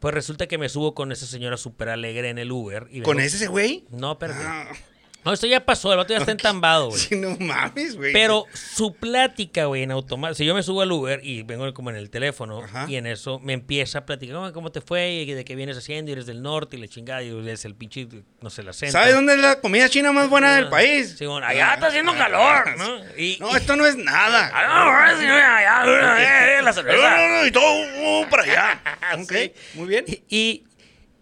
Pues resulta que me subo con esa señora súper alegre en el Uber. Y ¿Con ese güey? No. Ah, No, esto ya pasó, el otro ya está entambado, güey. sí, no mames, güey. Pero su plática, güey, en automático. Si yo me subo al Uber y vengo como en el teléfono Ajá. y en eso me empieza a platicar, "Oh, ¿cómo te fue? ¿Y de qué vienes haciendo? Y eres del norte y la chingada. Y es el pinche, no sé, el acento. ¿Sabes dónde es la comida china más buena del Ah, país? sí, bueno, allá está haciendo calor, ¿no? Y, No, esto no es nada. Ah, no, allá, la cerveza. no, no, y todo uh, para allá. Ok, Sí. muy bien. Y, y,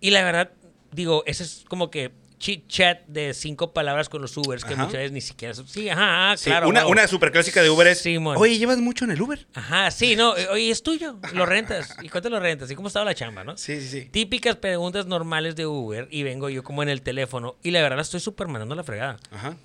y la verdad, digo, ese es como que chit chat de cinco palabras con los Ubers que Ajá. muchas veces ni siquiera. Sí, ajá, ah, Sí, claro. una, super clásica de Uber es. Oye, ¿llevas mucho en el Uber? Ajá, sí, no, eh, oye, es tuyo, lo rentas. ¿Y cuánto lo rentas? ¿Y cómo estaba la chamba, no? Sí, sí, sí. Típicas preguntas normales de Uber y vengo yo como en el teléfono y la verdad la estoy súper mandando la fregada. Ajá.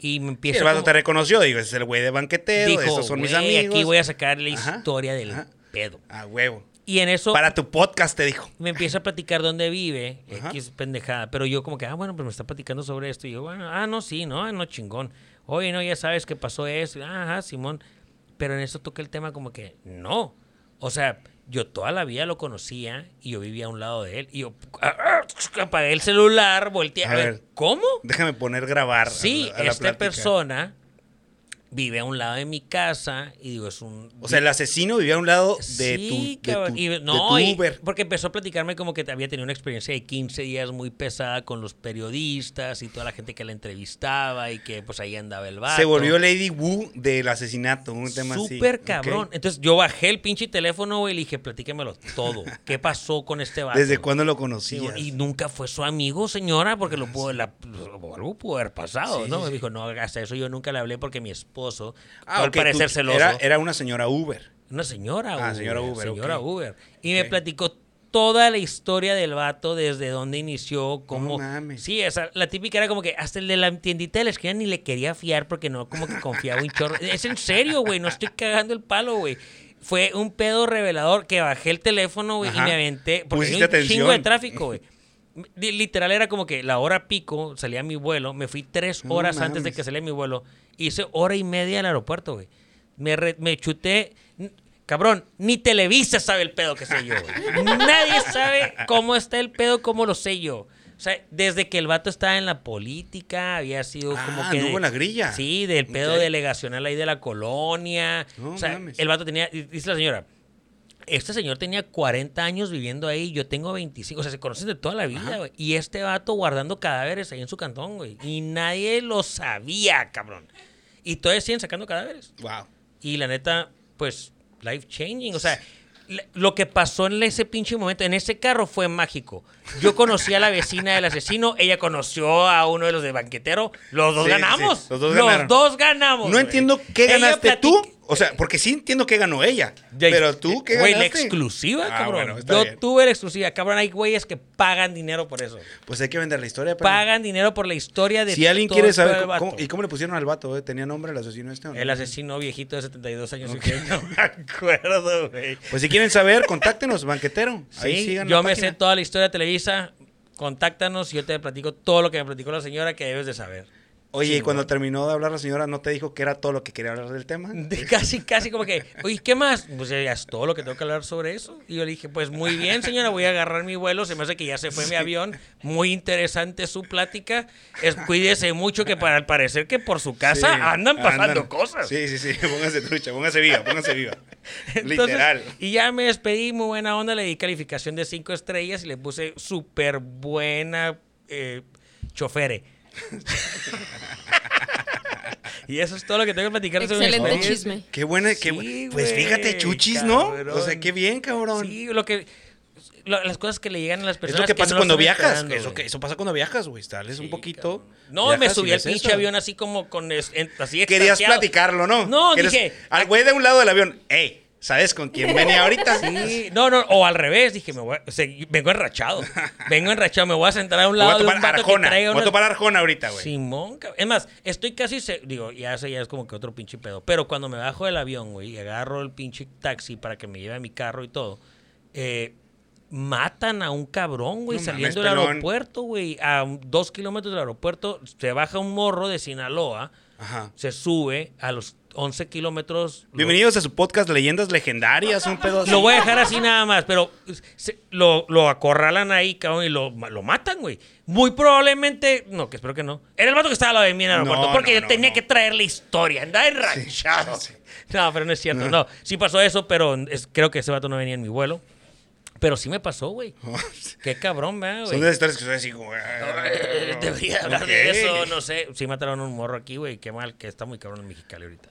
Y me empiezo el vato como- te reconoció, digo, ese es el güey de banquetero, dijo, esos son mis "Güey, amigos. aquí voy a sacar la Ajá, historia del pedo. A huevo. Y en eso Para tu podcast te dijo. me empieza a platicar dónde vive. X pendejada, pero yo como que, ah, bueno, pues me está platicando sobre esto, y yo, bueno, ah, no, sí, no, no, chingón. Oye, no, ya sabes que pasó eso, ajá, Simón. Pero en eso toca el tema como que, no. O sea, yo toda la vida lo conocía y yo vivía a un lado de él, y yo ah, ah, apagué el celular, volteé, a, A ver, ver. ¿cómo? Déjame poner grabar. a Sí, la- a la esta plática. persona vive a un lado de mi casa y digo, es un... O sea, el asesino vivía a un lado de Sí, tu, de tu- Y- de no, y- Uber. porque empezó a platicarme como que había tenido una experiencia de 15 días muy pesada con los periodistas y toda la gente que la entrevistaba y que pues ahí andaba el vato. Se volvió Lady Wu del asesinato, un tema así. Súper Ok. cabrón. Entonces yo bajé el pinche teléfono, y le dije, platíquemelo todo. ¿Qué pasó con este vato? ¿Desde cuándo lo conocías? güey, y nunca fue su amigo, señora, porque lo pudo, la- algo pudo haber pasado, Sí, ¿no? sí, Me dijo, no hagas eso, yo nunca le hablé porque mi esposo, Ah, al ok, parecer tú- celoso, Era, era una señora Uber. una señora Uber. Ah, señora Uber, Señora. Uber. Y me platicó toda la historia del vato, desde dónde inició, cómo... mames. Sí, esa, la típica era como que hasta el de la tiendita de la esquina ni le quería fiar porque no, como que confiaba un chorro. Es en serio, güey, no estoy cagando el palo, güey. Fue un pedo revelador que bajé el teléfono, güey, y me aventé. Porque Pusiste había un chingo de atención. tráfico, güey. Li- Literal era como que la hora pico, salía mi vuelo, me fui tres horas antes de que saliera mi vuelo, hice hora y media al aeropuerto, güey. Me, re- me chuté, cabrón, ni Televisa sabe el pedo que sé yo, güey. Nadie sabe cómo está el pedo, cómo lo sé yo. O sea, desde que el vato estaba en la política, había sido Ah, como que... anduvo en la grilla. Sí, del pedo delegacional ahí de la colonia. No o sea, mames. el vato tenía, dice la señora, este señor tenía 40 años viviendo ahí, yo tengo 25, o sea, se conocen de toda la vida, güey. Y este vato guardando cadáveres ahí en su cantón, güey. Y nadie lo sabía, cabrón. Y todavía siguen sacando cadáveres. Wow. Y la neta, pues, life changing. O sea, lo que pasó en ese pinche momento, en ese carro fue mágico. Yo conocí a la vecina del asesino, ella conoció a uno de los de banquetero. Los dos Sí, ganamos. sí, los dos ganamos. No güey. entiendo qué Ella ganaste tú. O sea, porque sí entiendo que ganó ella. Ya, Pero tú, ¿qué Güey, la ganaste? exclusiva, Ah, cabrón. bueno, está Yo bien. tuve la exclusiva. Cabrón, hay güeyes que pagan dinero por eso. Pues hay que vender la historia. pero- Pagan dinero por la historia de Si alguien todo quiere saber del cómo, vato. y cómo le pusieron al vato, ¿eh? ¿tenía nombre el asesino este o no? El asesino viejito de 72 años. No me acuerdo, güey. Pues si quieren saber, contáctenos, banquetero. Ahí Sí, sigan yo me página. sé toda la historia de Televisa. Contáctanos y yo te platico todo lo que me platicó la señora que debes de saber. Oye, y cuando terminó de hablar la señora, ¿no te dijo que era todo lo que quería hablar del tema? De casi, casi como que, oye, ¿qué más? Pues ya es todo lo que tengo que hablar sobre eso. Y yo le dije, pues muy bien, señora, voy a agarrar mi vuelo. Se me hace que ya se fue mi avión. Muy interesante su plática. Es, cuídese mucho que para al parecer que por su casa Sí, andan pasando andan. cosas. Sí, sí, sí. Póngase trucha, póngase viva, póngase viva. Entonces, Literal. Y ya me despedí, muy buena onda, le di calificación de cinco estrellas y le puse súper buena eh, chofere. Y eso es todo lo que tengo que platicar sobre mi chisme. Qué buena, qué Sí, bu- Pues fíjate, chuchis, ¿no? O sea, qué bien, cabrón. Sí, lo que lo- las cosas que le llegan a las es personas lo que pasa no cuando viajas. eso, güey. que, eso pasa cuando viajas, güey. Sales un Sí, poquito. cabrón. No, me subí al pinche eso. avión así como con es- en- así Querías platicarlo, ¿no? No, Querías- dije, Al güey de un lado del avión, ey, ¿sabes con quién venía ahorita? Sí, no, no, o al revés, dije, me voy o sea, vengo enrachado. Vengo enrachado, me voy a sentar a un Me voy lado a de un Arjona. voy a topar Arjona ahorita, güey. Simón, es más, estoy casi, se- digo, ya ese ya es como que otro pinche pedo. Pero cuando me bajo del avión, güey, y agarro el pinche taxi para que me lleve a mi carro y todo, eh, matan a un cabrón, güey, No saliendo del aeropuerto, güey, a dos kilómetros del aeropuerto, se baja un morro de Sinaloa, Ajá. se sube a los 11 kilómetros. lo- Bienvenidos a su podcast Leyendas Legendarias, un pedo así. Lo voy a dejar así nada más, pero se- lo, lo acorralan ahí, cabrón, y lo, lo matan, güey. Muy probablemente, no, que espero que no. Era el vato que estaba al lado de mí en el No, aeropuerto, porque no, yo tenía no. que traer la historia, andaba enranchado. No, pero no es cierto, no. Sí pasó eso, pero es- creo que ese vato no venía en mi vuelo. Pero sí me pasó, güey. Qué cabrón, ¿verdad, Son güey? de historias que son así. Eh, Debería hablar de eso, no sé. Sí mataron a un morro aquí, güey. Qué mal, que está muy cabrón en Mexicali ahorita.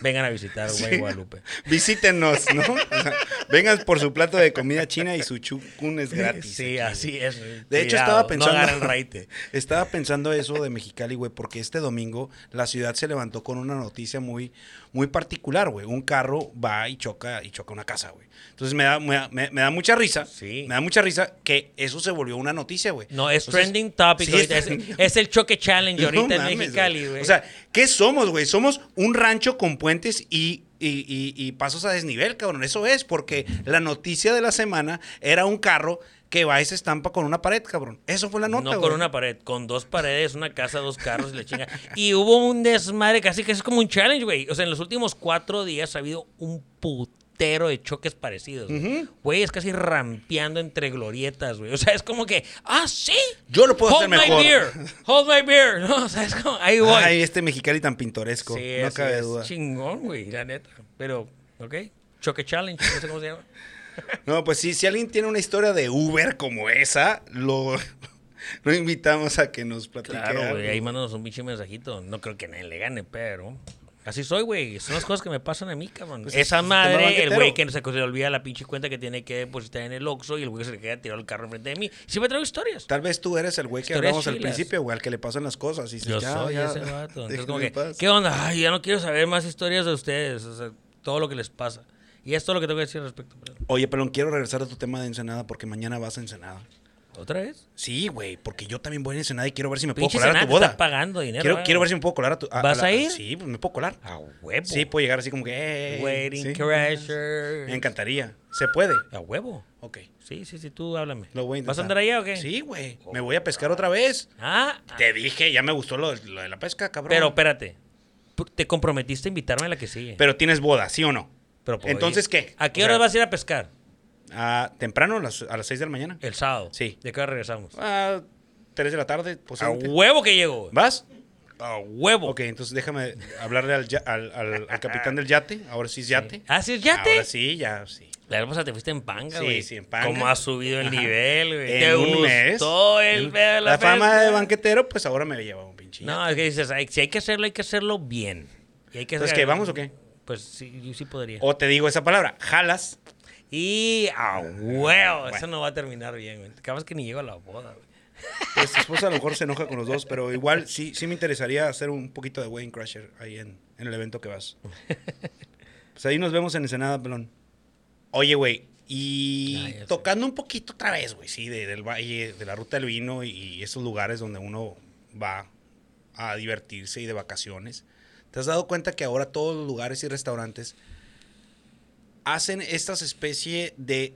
Vengan a visitar, güey, Sí. Guadalupe. Visítenos, ¿no? O sea, vengan por su plato de comida china y su chukun es gratis. Sí, aquí. así es. De hecho, Cuidado, estaba pensando. No estaba pensando eso de Mexicali, güey, porque este domingo la ciudad se levantó con una noticia muy, muy particular, güey. Un carro va y choca y choca una casa, güey. Entonces me da, me, da- me- me da mucha risa. Sí. Me da mucha risa que eso se volvió una noticia, güey. No, es Entonces, trending topic sí, ahorita. es Es, trending. es el choque challenge No ahorita en mames, Mexicali, güey. O sea, ¿qué somos, güey? Somos un rancho con puentes y, y- y- y pasos a desnivel, cabrón. Eso es, porque la noticia de la semana era un carro que va y se estampa con una pared, cabrón. Eso fue la nota, no güey. con una pared, con dos paredes, una casa, dos carros y la chinga. Y hubo un desmadre, casi que es como un challenge, güey. O sea, en los últimos cuatro días ha habido un putero de choques parecidos. güey. Güey, es casi rampeando entre glorietas, güey. O sea, es como que, ah, sí. Yo lo puedo Hold hacer my mejor. beer. Hold my beer. No, o sea, es como, ahí voy. Ay, este Mexicali tan pintoresco. sí, no cabe es. duda. Chingón, güey, la neta. Pero, ok. Choque challenge, no sé cómo se llama. No, pues sí, si alguien tiene una historia de Uber como esa, lo, lo invitamos a que nos platique. Claro, güey, ahí mándanos un pinche mensajito. No creo que nadie le gane, pero. Así soy, güey. Son las cosas que me pasan a mí, cabrón. Pues Esa madre, el güey que se le olvida la pinche cuenta que tiene que depositar en el Oxxo y el güey se le queda tirado el carro enfrente de mí. Me traigo historias. Tal vez tú eres el güey que hablamos al principio, güey, al que le pasan las cosas. Y dices, Yo ya, soy ya, ese vato. Entonces, déjenme como en que, paz. ¿qué onda? Ay, ya no quiero saber más historias de ustedes. O sea, todo lo que les pasa. Y esto es lo que tengo que decir al respecto. Oye, pero quiero regresar a tu tema de Ensenada porque mañana vas a Ensenada. ¿Otra vez? Sí, güey, porque yo también voy a Ensenada y quiero ver si me puedo Pinche colar a tu boda. está pagando dinero. Quiero, ¿eh? quiero ver si me puedo colar a tu. ¿Vas la- a ir? Sí, pues me puedo colar. A huevo. Sí, puedo llegar así como que. "Eh", Waiting sí. Crasher. Me encantaría. ¿Se puede? A huevo. Ok. Sí, sí, sí, tú háblame. Lo voy a ¿Vas a andar allá o qué? Sí, güey. Me voy a pescar otra vez. Ah, Te dije, ya me gustó lo, lo de la pesca, cabrón. pero espérate. Te comprometiste a invitarme a la que sigue. Pero tienes boda, ¿sí o no? Pero puedo Entonces, ir. ¿qué? ¿A qué O hora sea, vas a ir a pescar? Ah, temprano, a las, a las 6 de la mañana. El sábado. Sí. ¿De qué hora regresamos? A 3 de la tarde, A posiblemente. huevo que llego. güey. ¿Vas? A huevo. Ok, entonces déjame hablarle al, ya- al, al- al capitán del yate. Ahora sí es yate. ¿Ah, sí es yate? Ahora sí, ya, sí. La pasada te fuiste en panga, Sí, güey. sí, en panga. ¿Cómo has subido el Ajá. nivel, güey? ¿Te un gustó mes. el pedo de la, La fama de banquetero, pues ahora me lleva un pinche No, es que dices, si hay que hacerlo, hay que hacerlo bien. Y hay que Entonces, hacer- ¿qué, vamos o qué? Pues sí, yo sí podría. O te digo esa palabra, jalas. Y a huevo, eso no va a terminar bien, güey. Acabas que ni llego a la boda, güey. Pues tu esposa a lo mejor se enoja con los dos, pero igual sí, sí me interesaría hacer un poquito de Wayne Crusher ahí en, en el evento que vas. Pues ahí nos vemos en Ensenada, pelón. Oye, güey, y Ah, tocando un poquito otra vez, güey, sí, de- del valle, de la ruta del vino y esos lugares donde uno va a divertirse y de vacaciones. ¿Te has dado cuenta que ahora todos los lugares y restaurantes hacen estas especie de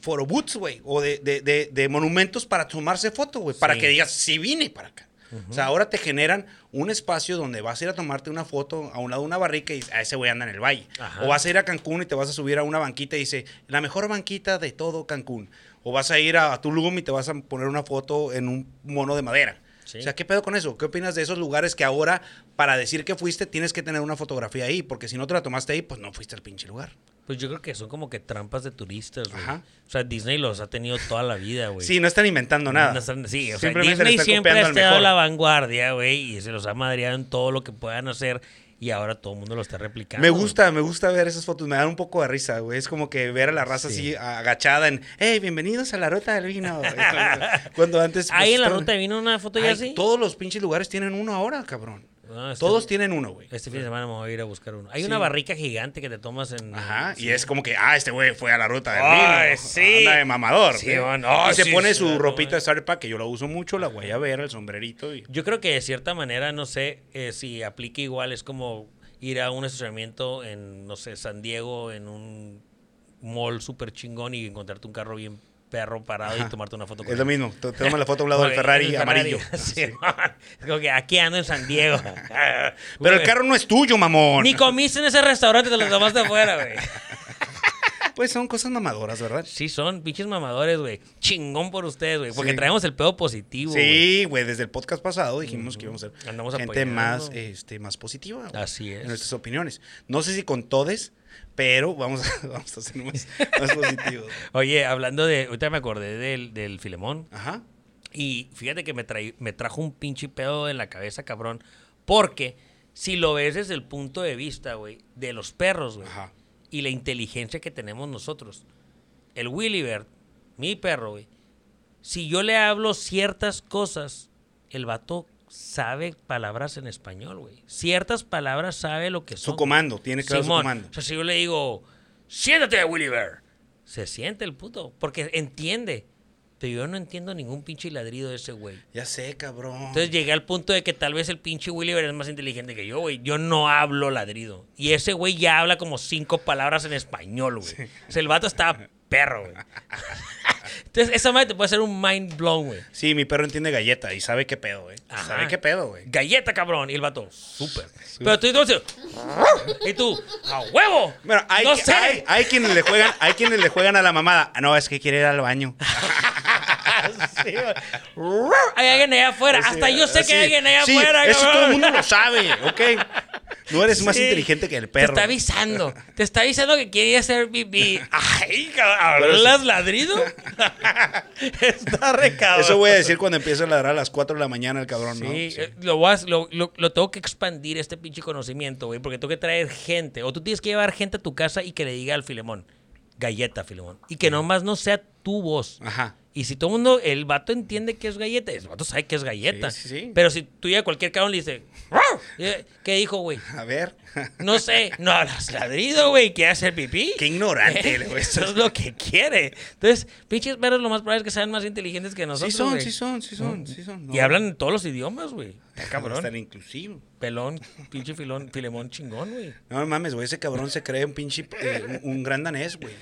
photobooths, güey, o de, de- de- de monumentos para tomarse foto, güey, para que digas, sí vine para acá. O sea, ahora te generan un espacio donde vas a ir a tomarte una foto a un lado de una barrica y a ese güey anda en el valle. Ajá. O vas a ir a Cancún y te vas a subir a una banquita y dice, la mejor banquita de todo Cancún. O vas a ir a, Tulum y te vas a poner una foto en un mono de madera. Sí. O sea, ¿qué pedo con eso? ¿Qué opinas de esos lugares que ahora, para decir que fuiste, tienes que tener una fotografía ahí? Porque si no te la tomaste ahí, pues no fuiste al pinche lugar. Pues yo creo que son como que trampas de turistas, güey. Ajá. O sea, Disney los ha tenido toda la vida, güey. Sí, no están inventando nada. No están- sí, o sea, Disney siempre ha estado a la vanguardia, güey, y se los ha madreado en todo lo que puedan hacer y ahora todo el mundo lo está replicando. Me gusta, me gusta ver esas fotos, me dan un poco de risa, güey. Es como que ver a la raza Sí. así agachada en, hey, bienvenidos a la ruta del vino. Cuando antes... pues, Ahí en la ruta vino una foto ya así. Todos los pinches lugares tienen uno ahora, cabrón. No, este- Todos tienen uno, güey. Este fin de semana me voy a ir a buscar uno. Hay Sí. una barrica gigante que te tomas en. Ajá, sí. y es como que, ah, este güey fue a la ruta del Ay, vino. sí. Anda de mamador. Sí, man. Ay, y se pone su ropita de Starter Pack, que yo la uso mucho, la guayabera, el sombrerito. Y... Yo creo que de cierta manera, no sé eh, si aplica igual. Es como ir a un estacionamiento en, no sé, San Diego, en un mall súper chingón y encontrarte un carro bien perro parado y tomarte una foto con Es lo él. mismo, te tomas la foto a un lado del Ferrari, amarillo. Sí, es como que aquí ando en San Diego. Pero el carro no es tuyo, mamón. Ni comiste en ese restaurante, te lo tomaste afuera, güey. Pues son cosas mamadoras, ¿verdad? Sí, son pinches mamadores, güey. Chingón por ustedes, güey. Porque Sí. traemos el pedo positivo. Sí, güey, desde el podcast pasado dijimos que íbamos a ser gente apoyando. más, este, más positiva. güey, Así es. En nuestras opiniones. No sé si con todes, pero vamos a, vamos a ser más, más positivos. Oye, hablando de. Ahorita me acordé del, del Filemón. Ajá. Y fíjate que me, traí- me trajo un pinche pedo en la cabeza, cabrón. Porque si lo ves desde el punto de vista, güey, de los perros, güey, Ajá. y la inteligencia que tenemos nosotros. El Willibert, mi perro, güey, si yo le hablo ciertas cosas, el vato sabe palabras en español, güey. Ciertas palabras sabe lo que son. Su comando, tiene claro su Simón. comando. O sea, si yo le digo, siéntate, Willibert, se siente el puto, porque entiende. Pero yo no entiendo ningún pinche ladrido de ese güey. Ya sé, cabrón. Entonces llegué al punto de que tal vez el pinche Williver es más inteligente que yo, güey. Yo no hablo ladrido. Y ese güey ya habla como cinco palabras en español, güey. O sea, el vato está perro, güey. Entonces, esa madre te puede hacer un mind blown, güey. Sí, mi perro entiende galleta y sabe qué pedo, güey. Ajá. Sabe qué pedo, güey. Galleta, cabrón. Y el vato, súper. Pero tú, tú, y tú, a huevo. Bueno, hay, no que- sé. hay, hay quienes le juegan, hay quienes le juegan a la mamada. Ah, no, es que quiere ir al baño. Sí, güey. hay alguien allá afuera. Hasta yo sé que hay alguien allá sí, afuera. Eso cabrón. todo el mundo lo sabe, ¿ok? No eres más Sí. inteligente que el Te perro. está avisando. Te está avisando que quería hacer pipí. Ay. ¿Hablas ladrido? está re cabrón. Eso voy a decir cuando empiece a ladrar a las 4 de la mañana el cabrón, ¿no? Sí, Sí. eh, Lo, voy a- lo, lo- lo tengo que expandir este pinche conocimiento, güey, porque tengo que traer gente. O tú tienes que llevar gente a tu casa y que le diga al Filemón, galleta, Filemón. Y que nomás no sea tu voz. Ajá. Y si todo el mundo, el vato entiende que es galleta, el vato sabe que es galleta. Sí, sí, sí. Pero si tú ya a cualquier cabrón le dices, ¿qué dijo, güey? A ver. No sé, no hablas ladrido, güey, quiere hacer pipí. Qué ignorante, Eh, güey. Eso es lo que quiere. Entonces, pinches perros lo más probable es que sean más inteligentes que Sí nosotros. son, güey. sí son, sí son, sí son. Y hablan todos los idiomas, güey. Está cabrón. Están inclusivos. Pelón, pinche filón, filemón chingón, güey. No mames, güey, ese cabrón se cree un pinche, eh, un, un gran danés, güey.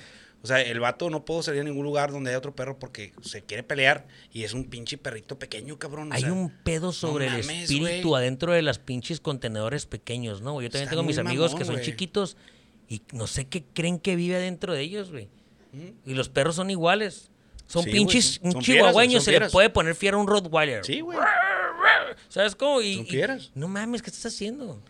O sea, el vato no puedo salir a ningún lugar donde haya otro perro porque se quiere pelear y es un pinche perrito pequeño, cabrón. o Hay sea, un pedo sobre el mames, espíritu güey. adentro de las pinches contenedores pequeños, ¿no? Yo también Está tengo mis amigos mamón, que son chiquitos y no sé qué creen que vive adentro de ellos, güey. Y los perros son iguales. Son Sí, pinches, son- un son chihuahueño se le puede poner fiera a un Rottweiler. Sí, güey. ¿Sabes cómo? Y, Son y- no mames, ¿qué estás haciendo?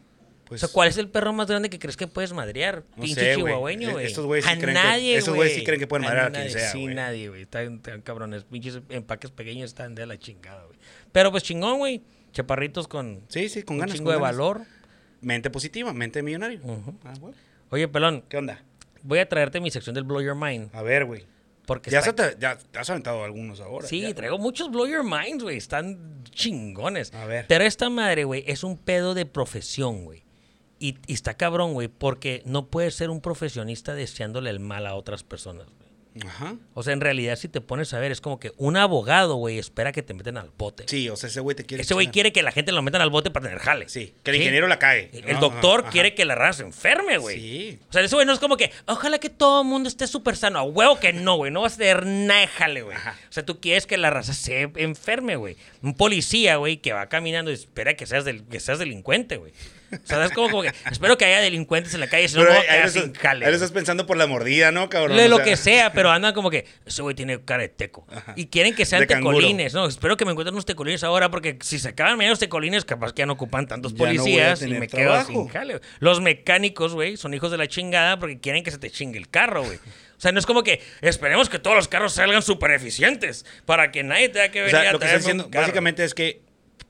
Pues, o sea, ¿cuál es el perro más grande que crees que puedes madrear? No Pinche sé, güey. chihuahueño, güey. estos güeyes sí creen que- nadie, esos güeyes sí creen que pueden madrear a quien nadie, sea, Sí, güey. nadie, güey. Están, están cabrones. Pinches empaques pequeños están de la chingada, güey. Pero pues chingón, güey. Chaparritos con Sí, sí, con un ganas. chingo con de ganas. valor. Mente positiva, mente millonario. Ah, güey. Oye, pelón, ¿Qué onda? voy a traerte mi sección del Blow Your Mind. A ver, güey. Porque Ya, está- se te, ya te has aventado algunos ahora. Sí, ya. traigo muchos Blow Your Minds, güey. Están chingones. A ver. Pero esta madre, güey, es un pedo de profesión, güey. Y, y está cabrón, güey, porque no puedes ser un profesionista deseándole el mal a otras personas, güey. Ajá. O sea, en realidad, si te pones a ver, es como que un abogado, güey, espera que te meten al bote. Sí, o sea, ese güey te quiere. Ese güey quiere que la gente lo metan al bote para tener jale. Sí, que el ingeniero la cague. El ¿no? doctor Ajá, quiere ajá. que la raza se enferme, güey. Sí. O sea, ese güey no es como que, ojalá que todo el mundo esté súper sano. A huevo que no, güey. No vas a tener nada de jale, güey. O sea, tú quieres que la raza se enferme, güey. Un policía, güey, que va caminando y espera que seas, del, que seas delincuente, güey. O sea, es como, como que, espero que haya delincuentes en la calle, si no, Pero me ahí, voy a ahí quedar lo sin jale. ahí lo estás pensando por la mordida, ¿no, cabrón? De O lo sea, que sea, pero andan como que ese güey tiene cara de teco. Y quieren que sean De canguro. tecolines, ¿no? Espero que me encuentren unos tecolines ahora, porque si se acaban medio los tecolines, capaz que ya no ocupan tantos Ya no policías y me quedo trabajo. sin jale. Los mecánicos, güey, son hijos de la chingada porque quieren que se te chingue el carro, güey. O sea, no es como que esperemos que todos los carros salgan súper eficientes para que nadie tenga que O venir sea, a lo que estás diciendo básicamente es que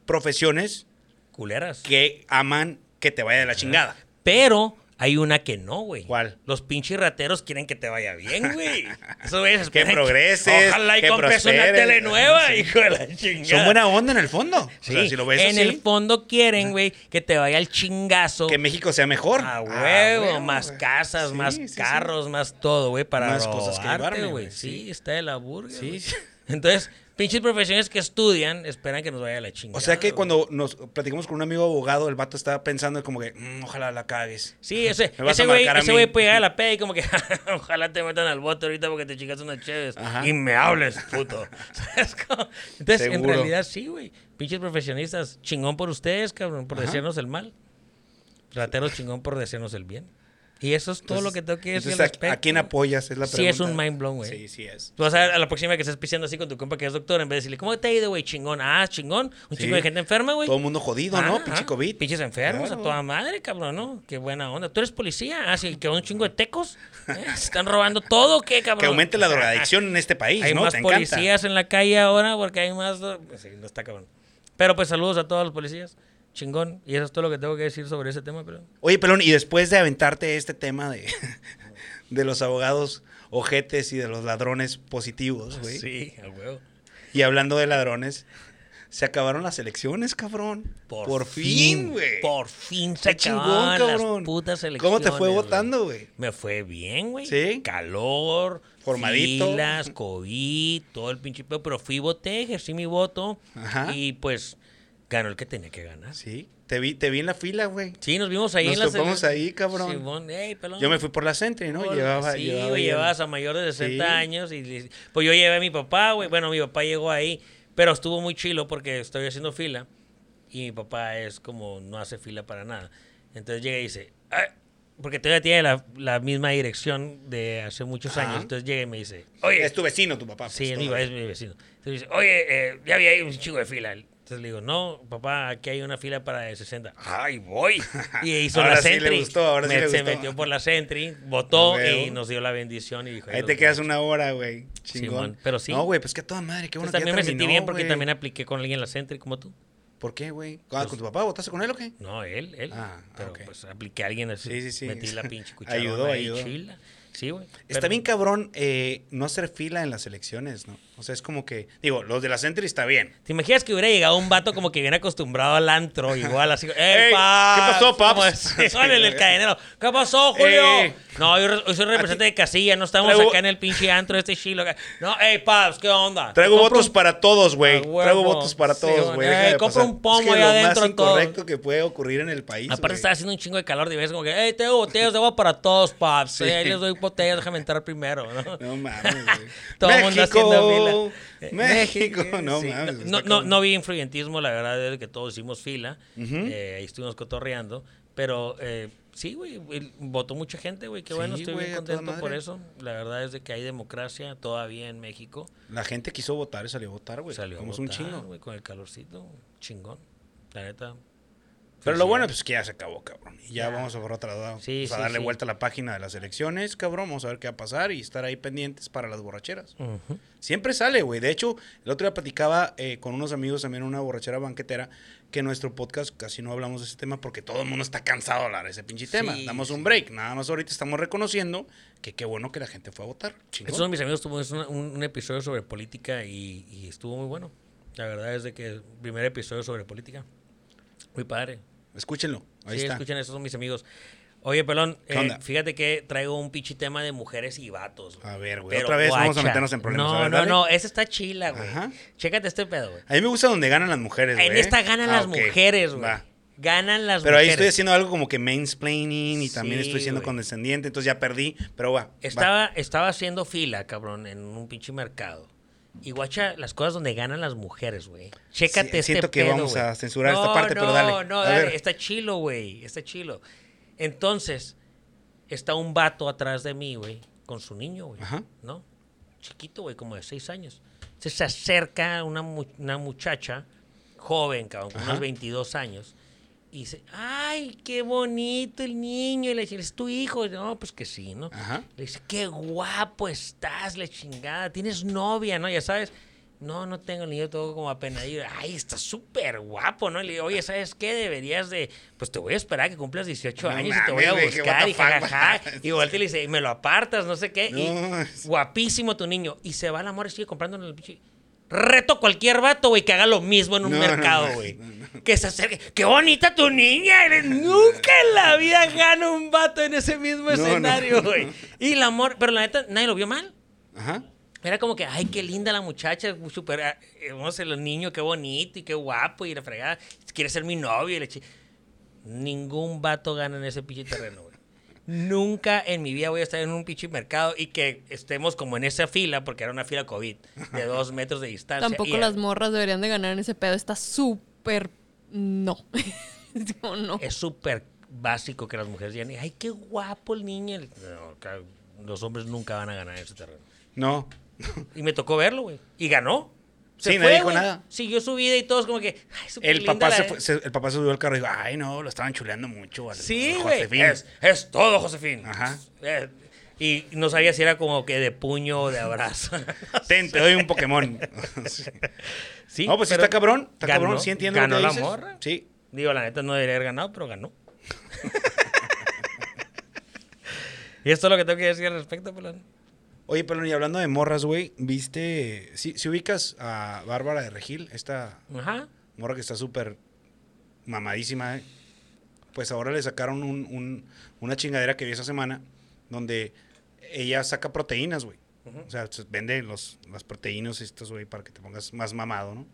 profesiones Culeras. que aman que te vaya de la chingada. Pero hay una que no, güey. ¿Cuál? Los pinches rateros quieren que te vaya bien, güey. Esos güeyes esperan progreses, Ojalá y que compres una tele nueva, Sí. hijo de la chingada. Son buena onda en el fondo. Sí, O sea, si lo ves en así, el fondo quieren, güey, que te vaya el chingazo. que México sea mejor. A Ah, huevo, más güey. casas, Sí, más sí, sí. carros, más todo, güey, para Más cosas que güey. Sí, está de la burga. Sí. Entonces, pinches profesiones que estudian esperan que nos vaya la chingada. O sea que güey. cuando nos platicamos con un amigo abogado, el vato estaba pensando como que, "Mm, ojalá la cagues. Sí, ese, ese güey ese güey puede llegar a la peda y como que ojalá te metan al bote ahorita porque te chingas unas chéves Ajá. y me hables, puto. Entonces, en realidad sí, güey. Pinches profesionistas, chingón por ustedes, cabrón, por Ajá. decirnos el mal. Rateros chingón por decirnos el bien. Y eso es todo lo que tengo que decir Entonces, al ¿a- respecto. ¿a, quién apoyas? Es la Sí, pregunta. es un mind blown, güey. Sí, sí es. Tú vas a ver a la próxima que estés pisteando así con tu compa que es doctor, en vez de decirle, ¿cómo te ha ido, güey? Chingón. Ah, chingón. Un Sí. chingo de gente enferma, güey. Todo el mundo jodido, ¿no? Ah, Pinche ah, COVID. Pinches enfermos, Claro. a toda madre, cabrón, ¿no? Qué buena onda. ¿Tú eres policía? Ah, sí, que un chingo de tecos. ¿Eh? ¿Se están robando todo qué, cabrón? Que aumente la drogadicción en este país, Hay ¿no? más Te encanta. policías en la calle ahora porque hay más... Sí, no está cabrón. Pero pues saludos a todos los policías. Chingón. Y eso es todo lo que tengo que decir sobre ese tema, pero... Oye, Pelón, y después de aventarte este tema de, de los abogados ojetes y de los ladrones positivos, güey. Sí, a huevo. Y hablando de ladrones, se acabaron las elecciones, cabrón. Por, fin, güey. Por fin se chingón, acabaron cabrón. las putas elecciones. ¿Cómo te fue votando, güey? Me fue bien, güey. ¿Sí? Calor, Formadito. filas, COVID, todo el pinche. Pero fui y voté, ejercí mi voto. Ajá. Y pues ganó el que tenía que ganar. Sí. Te vi, te vi en la fila, güey. Sí, nos vimos ahí Nos en la topamos ahí, cabrón. Simón, ey, pelón. Yo me fui por la Sentry, ¿no? Hola. Llevaba, sí, llevaba güey, llevabas a mayor de 60 Sí. años. y Pues yo llevé a mi papá, güey. Bueno, mi papá llegó ahí, pero estuvo muy chilo porque estoy haciendo fila. Y mi papá es como, no hace fila para nada. Entonces llega y dice, "Ay", porque todavía tiene la, la misma dirección de hace muchos Ajá. años. Entonces llega y me dice, oye, Es tu vecino, tu papá. pues, Sí, es mi, es mi vecino. Entonces dice, oye, eh, ya había ahí un chico de fila. Entonces le digo, no, papá, aquí hay una fila para de 60. ¡Ay, voy! Y hizo Ahora la sí le Sentry. gustó, ahora sí Me- le Se gustó. metió por la Sentry, votó y nos dio la bendición y dijo... Ahí te quedas una hora, güey. Chingón. Pero sí. No, güey, pues que a toda madre, qué bueno Entonces que ya también me sentí bien porque güey. también apliqué con alguien la Sentry como tú. ¿Por qué, güey? Ah, ¿Con tu papá? ¿Votaste con él o qué? No, él, él. Ah, pero pues apliqué a alguien así. Sí, sí, sí. Metí la pinche cuchara. Ayudó, ahí, ayudó. chila. Sí, güey. Está Pero- bien cabrón eh, no hacer fila en las elecciones, ¿no? O sea, es como que, digo, los de la Sentry está bien. ¿Te imaginas que hubiera llegado un vato como que viene acostumbrado al antro, igual así? ¡Ey, Ey, paps! ¿qué pasó, paps? ¿Cómo es? Órale, el cadenero. ¿Qué pasó, Julio? Ey. No, yo, yo soy representante de casilla, no estamos Traigo- acá en el pinche antro este chilo. No, ey, paps, ¿qué onda? Traigo Compro votos un- para todos, güey. Traigo votos para Sí, todos, güey. Eh, de pasar. un pomo es que lo adentro, más todo. incorrecto que puede ocurrir en el país, Aparte güey. estaba haciendo un chingo de calor y ves como que, hey, tengo botellas de agua para todos, paps. Sí. Eh, ahí les doy botellas, déjame entrar primero, ¿no? No mames, güey. Todo el mundo haciendo fila. Eh, México, no sí. mames. No, no, no vi influyentismo, la verdad es que todos hicimos fila. Ujú. eh, ahí estuvimos cotorreando. Pero eh, sí, güey, votó mucha gente, güey. Qué bueno, Sí, estoy güey, bien a contento por eso. La verdad es de que hay democracia todavía en México. La gente quiso votar y salió a votar, güey. Salió a Somos votar, un chingo. güey, con el calorcito, chingón. La neta. Pero lo bueno felicidades. pues que ya se acabó, cabrón. Y ya, Ya. vamos a, otra, Sí, a sí, darle sí. vuelta a la página de las elecciones, cabrón. Vamos a ver qué va a pasar y estar ahí pendientes para las borracheras. Siempre sale, güey. De hecho, el otro día platicaba eh, con unos amigos también en una borrachera banquetera que en nuestro podcast casi no hablamos de ese tema porque todo el mundo está cansado de hablar de ese pinche tema. Damos un break. Nada más ahorita estamos reconociendo que qué bueno que la gente fue a votar. Chingón. Estos mis amigos tuvimos un, un- un episodio sobre política y, y estuvo muy bueno. La verdad es de que el primer episodio sobre política. Muy padre. Escúchenlo. Ahí sí, está. escuchen, esos son mis amigos. Oye, pelón, ¿Qué eh, fíjate que traigo un pinche tema de mujeres y vatos. güey. A ver, güey. Pero Otra vez vamos a meternos en problemas. No, ver, no, dale. no, esa está chila, güey. Ajá. Chécate este pedo, güey. A mí me gusta donde ganan las mujeres, güey. En esta ganan Ah, las mujeres, güey. Va. Ganan las Pero ahí mujeres. estoy haciendo algo como que mansplaining y también estoy siendo güey. condescendiente, entonces ya perdí, pero va. va. Estaba, estaba haciendo fila, cabrón, en un pinche mercado. Y guacha las cosas donde ganan las mujeres, güey. Chécate Sí, este siento que pedo, vamos a censurar esta No, parte, pero no, dale. No, A dale. ver. Está chilo, güey. Está chilo. Entonces, está un vato atrás de mí, güey, con su niño, güey. Ajá. ¿No? Chiquito, güey, como de seis años. Entonces se acerca una, mu- una muchacha, joven, cabrón, con Ajá. unos 22 años. Y dice, ay, qué bonito el niño. Y le dice, ¿es tu hijo? Y, no, pues que sí, ¿no? Ajá. Le dice, qué guapo estás, la chingada. Tienes novia, ¿no? Ya sabes. No, no tengo ni yo, todo como apenadillo. Ay, estás súper guapo, ¿no? Y le digo, oye, ¿sabes qué? Deberías de... Pues te voy a esperar a que cumplas 18 No años y te voy a buscar. Y jajaja. Y voltea y le dice, me lo apartas, no sé qué. No, y es- guapísimo tu niño. Y se va al amor y sigue comprando en el pinche... Reto cualquier vato, güey, que haga lo mismo en un No, mercado, güey. No, Que se acerque. ¡Qué bonita tu niña! Eres- Nunca en la vida gana un vato en ese mismo No, no. escenario, güey. Y el amor, pero la neta, nadie lo vio mal. Ajá. Era como que, ay, qué linda la muchacha, súper, no sé, el niño, qué bonito y qué guapo, y la fregada, quiere ser mi novio. Y le Ningún vato gana en ese pinche terreno, güey. Nunca en mi vida voy a estar en un pinche mercado y que estemos como en esa fila, porque era una fila COVID, de dos metros de distancia. Tampoco y- las morras deberían de ganar en ese pedo. Está súper... No. No. Es súper básico que las mujeres digan, ay, qué guapo el niño. No, los hombres nunca van a ganar ese terreno. No. Y me tocó verlo, güey. Y ganó. Sí, nadie dijo güey. nada. Siguió su vida y todos como que, ay, súper El linda papá, la- se fue- se- el papá se subió al carro y dijo, ay, no, lo estaban chuleando mucho. Sí, güey. Josefín". Es, es todo, Josefín. Ajá. Eh, y no sabía si era como que de puño o de abrazo. Ten, te doy un Pokémon. sí, no, pues sí está cabrón. Está ganó- cabrón. Sí entiendo Ganó lo que la morra. Sí. Digo, la neta no debería haber ganado, pero ganó. y esto es lo que tengo que decir al respecto, pelón. Oye, pero y hablando de morras, güey, ¿viste? Si ubicas a Bárbara de Regil, esta Ajá. morra que está súper mamadísima, ¿eh? Pues ahora le sacaron un- un- una chingadera que vi esa semana donde ella saca proteínas, güey. O sea, se vende los, las proteínas estas, güey, para que te pongas más mamado, ¿no?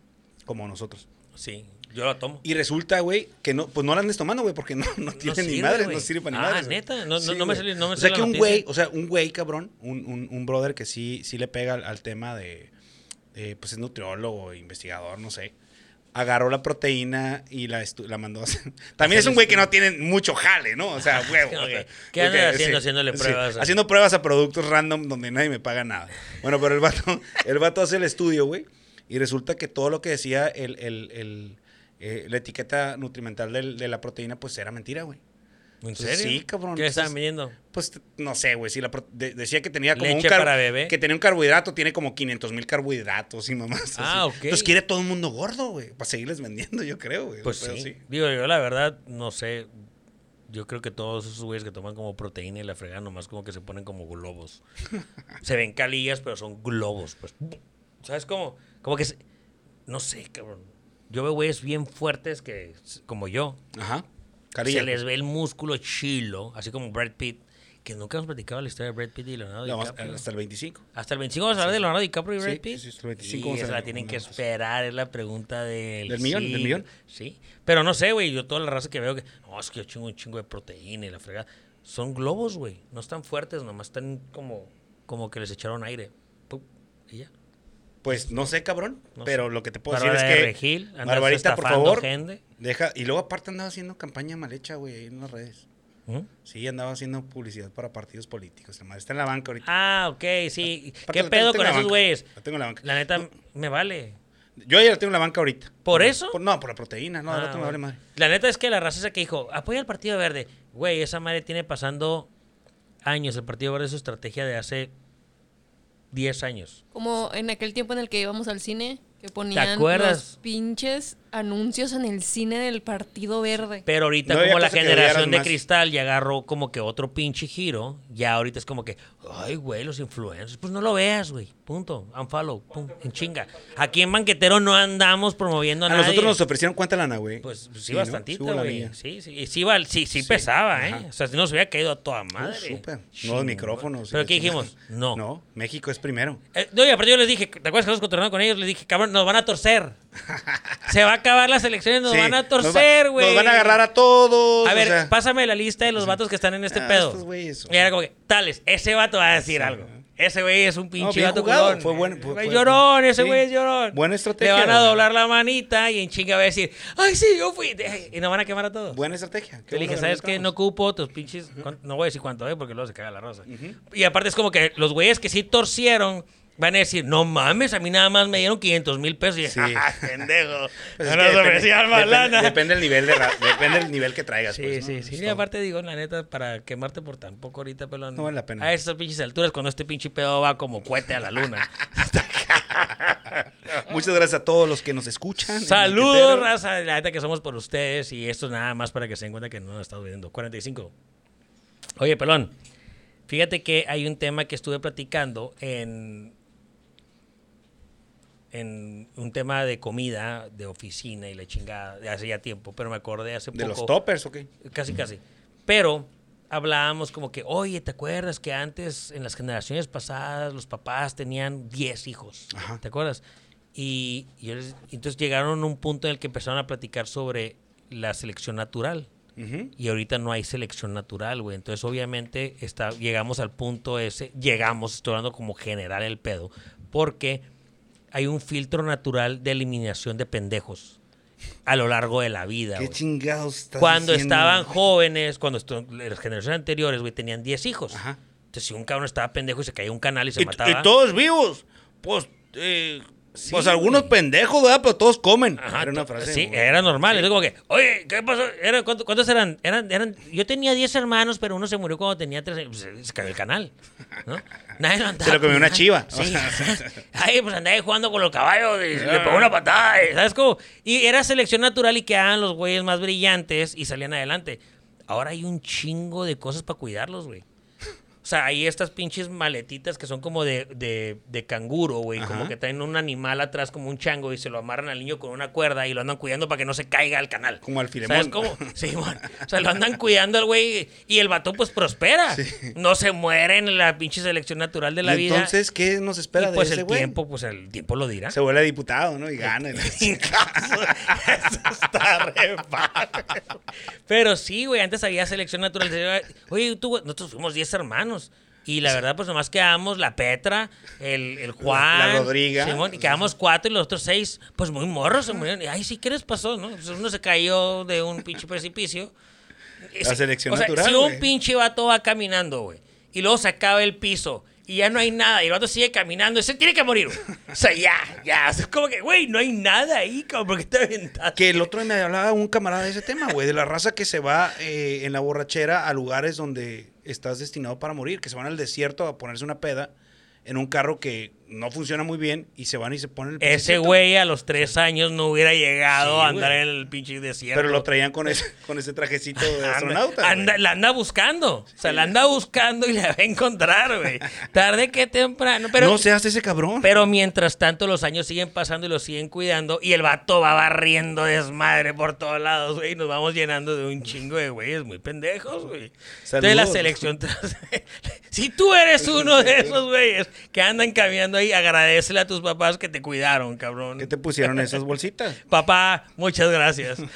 Como nosotros. Sí, yo la tomo. Y resulta, güey, que no, pues no la andes tomando, güey, porque no, no tiene ni sirve, madre, no sirve para ni Ah, madres, güey. ¿neta? No- no- no me salió- no me O sea, que un güey, o sea, un güey, cabrón, un, un, un brother que sí, sí le pega al, al tema de, de, pues es nutriólogo, investigador, no sé. Agarró la proteína y la, la mandó a hacer. También es un güey que no tiene mucho jale, ¿no? O sea, huevo. ¿Qué Porque, haciendo? Haciéndole pruebas a- Haciendo pruebas a productos random donde nadie me paga nada. Bueno, pero el vato, el vato hace el estudio, güey. Y resulta que todo lo que decía el, el- el, eh, la etiqueta nutrimental del- de la proteína, pues era mentira, güey. ¿En serio? sí, cabrón. ¿Qué estaban vendiendo? Pues no sé, güey. Si la de- decía que tenía como Leche un para bebé. Que tenía un carbohidrato, tiene como 500 mil carbohidratos y mamás. Ah, así. ok. Entonces quiere todo el mundo gordo, güey. Para seguirles vendiendo, yo creo, güey. Pues Pero sí. Digo, yo la verdad, no sé. Yo creo que todos esos güeyes que toman como proteína y la fregan nomás como que se ponen como globos. se ven calillas, pero son globos. Pues. ¿Sabes cómo? Como que... se- no sé, cabrón. Yo veo güeyes bien fuertes que, como yo, Ajá. Carilla. se les ve el músculo chilo, así como Brad Pitt, que nunca hemos platicado la historia de Brad Pitt y Leonardo vamos- DiCaprio. hasta el 25. Hasta el 25 vamos a hablar de Leonardo DiCaprio y Brad Sí, Pitt. sí, sí, hasta el 25 Y vamos a esa la tienen que esperar, es la pregunta del... ¿Del millón? ¿Del millón? Sí. Pero no sé, güey, yo toda la raza que veo que... No, es que yo chingo un chingo de proteína y la fregada. Son globos, güey. No están fuertes, nomás están como, como que les echaron aire. Pum, y ya. Pues no sé, cabrón. No pero sé. lo que te puedo Bárbara decir es de que. Regil, Barbarita, por favor. gente. Deja. Y luego, aparte, andaba haciendo campaña mal hecha, güey, ahí en las redes. ¿Mm? Sí, andaba haciendo publicidad para partidos políticos. La madre está en la banca ahorita. Ah, ok, sí. Aparte, ¿Qué la pedo con la esos güeyes? La tengo en la banca. La neta, me vale. Yo ya la tengo en la banca ahorita. ¿Por eso? Por- no, por la proteína. No, Ah, otro me vale madre. La neta es que la raza esa que dijo, apoya al Partido Verde. Güey, esa madre tiene pasando años. El Partido Verde es su estrategia de hace 10 años. Como en aquel tiempo en el que íbamos al cine, que ponían acuerdas? los pinches anuncios en el cine del Partido Verde. Pero ahorita No como la generación de más. cristal ya agarró como que otro pinche giro, ya ahorita es como que, ay, güey, los influencers, pues no lo veas, güey, punto, unfollow, pum, en chinga. Aquí en Banquetero no andamos promoviendo a, A nadie. nosotros nos ofrecieron cuánta lana, güey. Pues sí, Sí, ¿no? bastantito, Sí hubo güey. lanilla. Sí, sí, y sí, sí, sí, Sí, pesaba, ¿eh? O sea, si nos hubiera caído a toda madre. súper. Sí, Nuevos micrófonos. Pero ¿qué dijimos? No. No, México es primero. Eh, no, y aparte yo les dije, ¿te acuerdas que nos controlaron con ellos? Les dije, cabrón, nos van a torcer. Se va a acabar las elecciones, nos Sí, van a torcer, güey. Nos van a agarrar a todos. A o ver, sea, pásame la lista de los vatos que están en este Ah, pedo. estos güeyes, y era como que, tales, ese vato va a decir algo. Ese güey es un pinche bien vato jugado, fue buen- fue- llorón, ese sí. güey es llorón. Buena estrategia. Le van a doblar la manita y en chinga va a decir, ay, sí, yo fui. Y nos van a quemar a todos. Buena estrategia. Qué Te dije, ¿sabes qué? No ocupo tus pinches. No voy a decir cuánto, ¿eh? Porque luego se caga la rosa. Y aparte es como que los güeyes que sí torcieron van a decir, no mames, a mí nada más me dieron 500 mil pesos. Y Sí. ¡ah, pendejo! Pues no nos depende- ofrecían más depende- lana. Depende del nivel de ra- depende del nivel que traigas. Sí, pues, ¿no? sí, Es sí. Y aparte digo, la neta, para quemarte por tan poco ahorita, pelón. No vale la pena. A estas pinches alturas, cuando este pinche pedo va como cohete a la luna. Muchas gracias a todos los que nos escuchan. Saludos, raza. La neta que somos por ustedes. Y esto es nada más para que se den cuenta que no nos estamos viendo. 45. Oye, pelón. Fíjate que hay un tema que estuve platicando en. En un tema de comida, de oficina y la chingada, de hace ya tiempo, pero me acordé hace ¿De poco. los toppers o qué? Casi, casi. Pero hablábamos como que, oye, ¿te acuerdas que antes, en las generaciones pasadas, los papás tenían 10 hijos? Ajá. ¿Te acuerdas? Y, y entonces llegaron a un punto en el que empezaron a platicar sobre la selección natural. Ujú. Y ahorita no hay selección natural, güey. Entonces, obviamente, está, llegamos al punto ese, llegamos, estoy hablando como general el pedo, porque hay un filtro natural de eliminación de pendejos a lo largo de la vida. ¿Qué chingados estás Cuando diciendo? estaban jóvenes, cuando las generaciones anteriores, güey, tenían 10 hijos. Ajá. Entonces, si un cabrón estaba pendejo y se caía un canal y se Y, mataba. y todos vivos. Pues, eh, Sí, pues algunos güey. pendejos, ¿verdad? Pero todos comen. Ajá, Era una frase. sí, güey. era normal. Entonces, como que, oye, ¿qué pasó? Era, ¿cuánto- ¿Cuántos eran? eran? eran Yo tenía 10 hermanos, pero uno se murió cuando tenía 3 años. Pues, se cayó el canal. ¿no? Nadie lo andaba Se lo comió una chiva. Sí. Ay, pues andaba ahí jugando con los caballos y le pegó una patada. y, ¿Sabes cómo? Y era selección natural y quedaban los güeyes más brillantes y salían adelante. Ahora hay un chingo de cosas para cuidarlos, güey. O sea, hay estas pinches maletitas que son como de, de, de canguro, güey. Como que traen un animal atrás como un chango y se lo amarran al niño con una cuerda y lo andan cuidando para que no se caiga al canal. Como al Filemón. ¿Sabes cómo? Sí, mon. O sea, lo andan cuidando al güey y el vato pues prospera. No se muere en la pinche selección natural de la Y vida. entonces, ¿qué nos espera y pues de ese el güey? tiempo, pues el tiempo lo dirá. Se vuelve diputado, ¿no? Y gana. Eso está re. Pero sí, güey, antes había selección natural. Oye, tú, güey, nosotros fuimos 10 hermanos. Y la verdad, pues nomás quedamos la Petra, el, el Juan, La Rodriga. Simón, y quedamos cuatro y los otros seis, pues muy morros se murieron. Y, Ay, sí, ¿qué les pasó? ¿no? Pues uno se cayó de un pinche precipicio. La selección o sea, natural, Si un pinche vato va caminando, güey, y luego se acaba el piso y ya no hay nada, y el vato sigue caminando, ese tiene que morir. O sea, ya, ya. O sea, es como que, güey, no hay nada ahí, cabrón, ¿por qué te aventaste? Que el otro día me hablaba un camarada de ese tema, güey, de la raza que se va eh, en la borrachera a lugares donde estás destinado para morir, que se van al desierto a ponerse una peda en un carro que no funciona muy bien y se van y se ponen el Ese güey a los tres años no hubiera llegado Sí, a andar güey. en el pinche desierto. Pero lo traían con ese, con ese trajecito de astronauta. Anda, la anda buscando. O sea, la anda buscando y la va a encontrar, güey. Tarde que temprano. Pero, no seas ese cabrón. pero mientras tanto, los años siguen pasando y lo siguen cuidando. Y el vato va barriendo desmadre por todos lados, güey. Y nos vamos llenando de un chingo de güeyes muy pendejos, güey. Entonces la selección. si tú eres uno de esos güeyes que andan caminando ahí, agradecele a tus papás que te cuidaron, cabrón. ¿Qué te pusieron esas bolsitas? Papá, muchas gracias.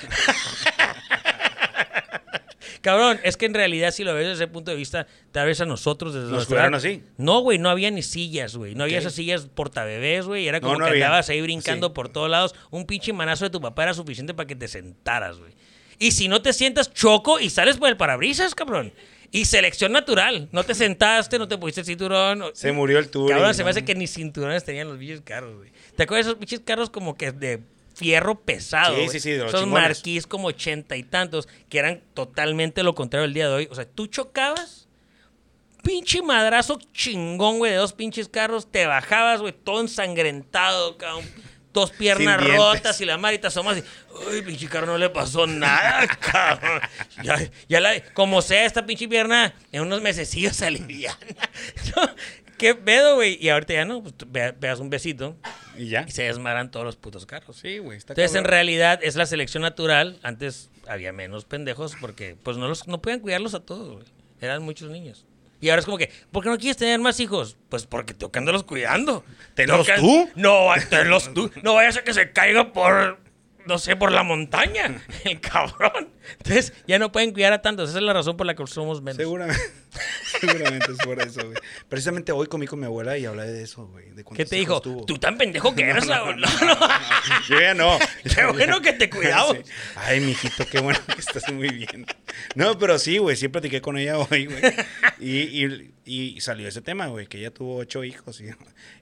Cabrón, es que en realidad si lo ves desde ese punto de vista, tal vez a nosotros desde Nos edad- así. No, güey, no había ni sillas, güey. No había esas sillas portabebés, güey. Era No, como no que había. andabas ahí brincando Sí. por todos lados. Un pinche manazo de tu papá era suficiente para que te sentaras, güey. Y si no te sientas choco y sales por el parabrisas, cabrón. Y selección natural. No te sentaste, no te pusiste el cinturón. Se murió el tour. Cabrón, se me hace que ni cinturones tenían los bichos carros, güey. ¿Te acuerdas de esos bichos carros como que de fierro pesado? Sí, güey? sí, sí, de los chingones. marquís como ochenta y tantos, que eran totalmente lo contrario del día de hoy. O sea, tú chocabas, pinche madrazo chingón, güey, de dos pinches carros, te bajabas, güey, todo ensangrentado, cabrón. Dos piernas rotas y la te asomas y, uy, pinche carro no le pasó nada, cabrón. Ya, ya la, como sea esta pinche pierna, en unos mesecillos se aliviana. ¿Qué pedo, güey? Y ahorita ya no, pues veas un besito Y ya. y se desmaran todos los putos carros. Sí, güey. Entonces, en realidad, es la selección natural. Antes había menos pendejos porque pues no los no podían cuidarlos a todos, güey. Eran muchos niños. Y ahora es como que, ¿por qué no quieres tener más hijos? Pues porque tengo que andarlos cuidando. ¿Tenlos tú? No, tenlos tú. No vayas a que se caiga por, no sé, por la montaña. El cabrón. Entonces, ya no pueden cuidar a tantos. Esa es la razón por la que somos menos. Seguramente. Seguramente es por eso, güey. Precisamente hoy comí con mi abuela y hablé de eso, güey. de ¿Qué te dijo? Tú tan pendejo que eres. No, no, no. Yo ya no. Qué bueno que te cuidamos. Sí. Ay, mijito, qué bueno que estás muy bien. No, pero sí, güey, sí platiqué con ella hoy, güey. Y, y, y salió ese tema, güey, que ella tuvo ocho hijos. Y,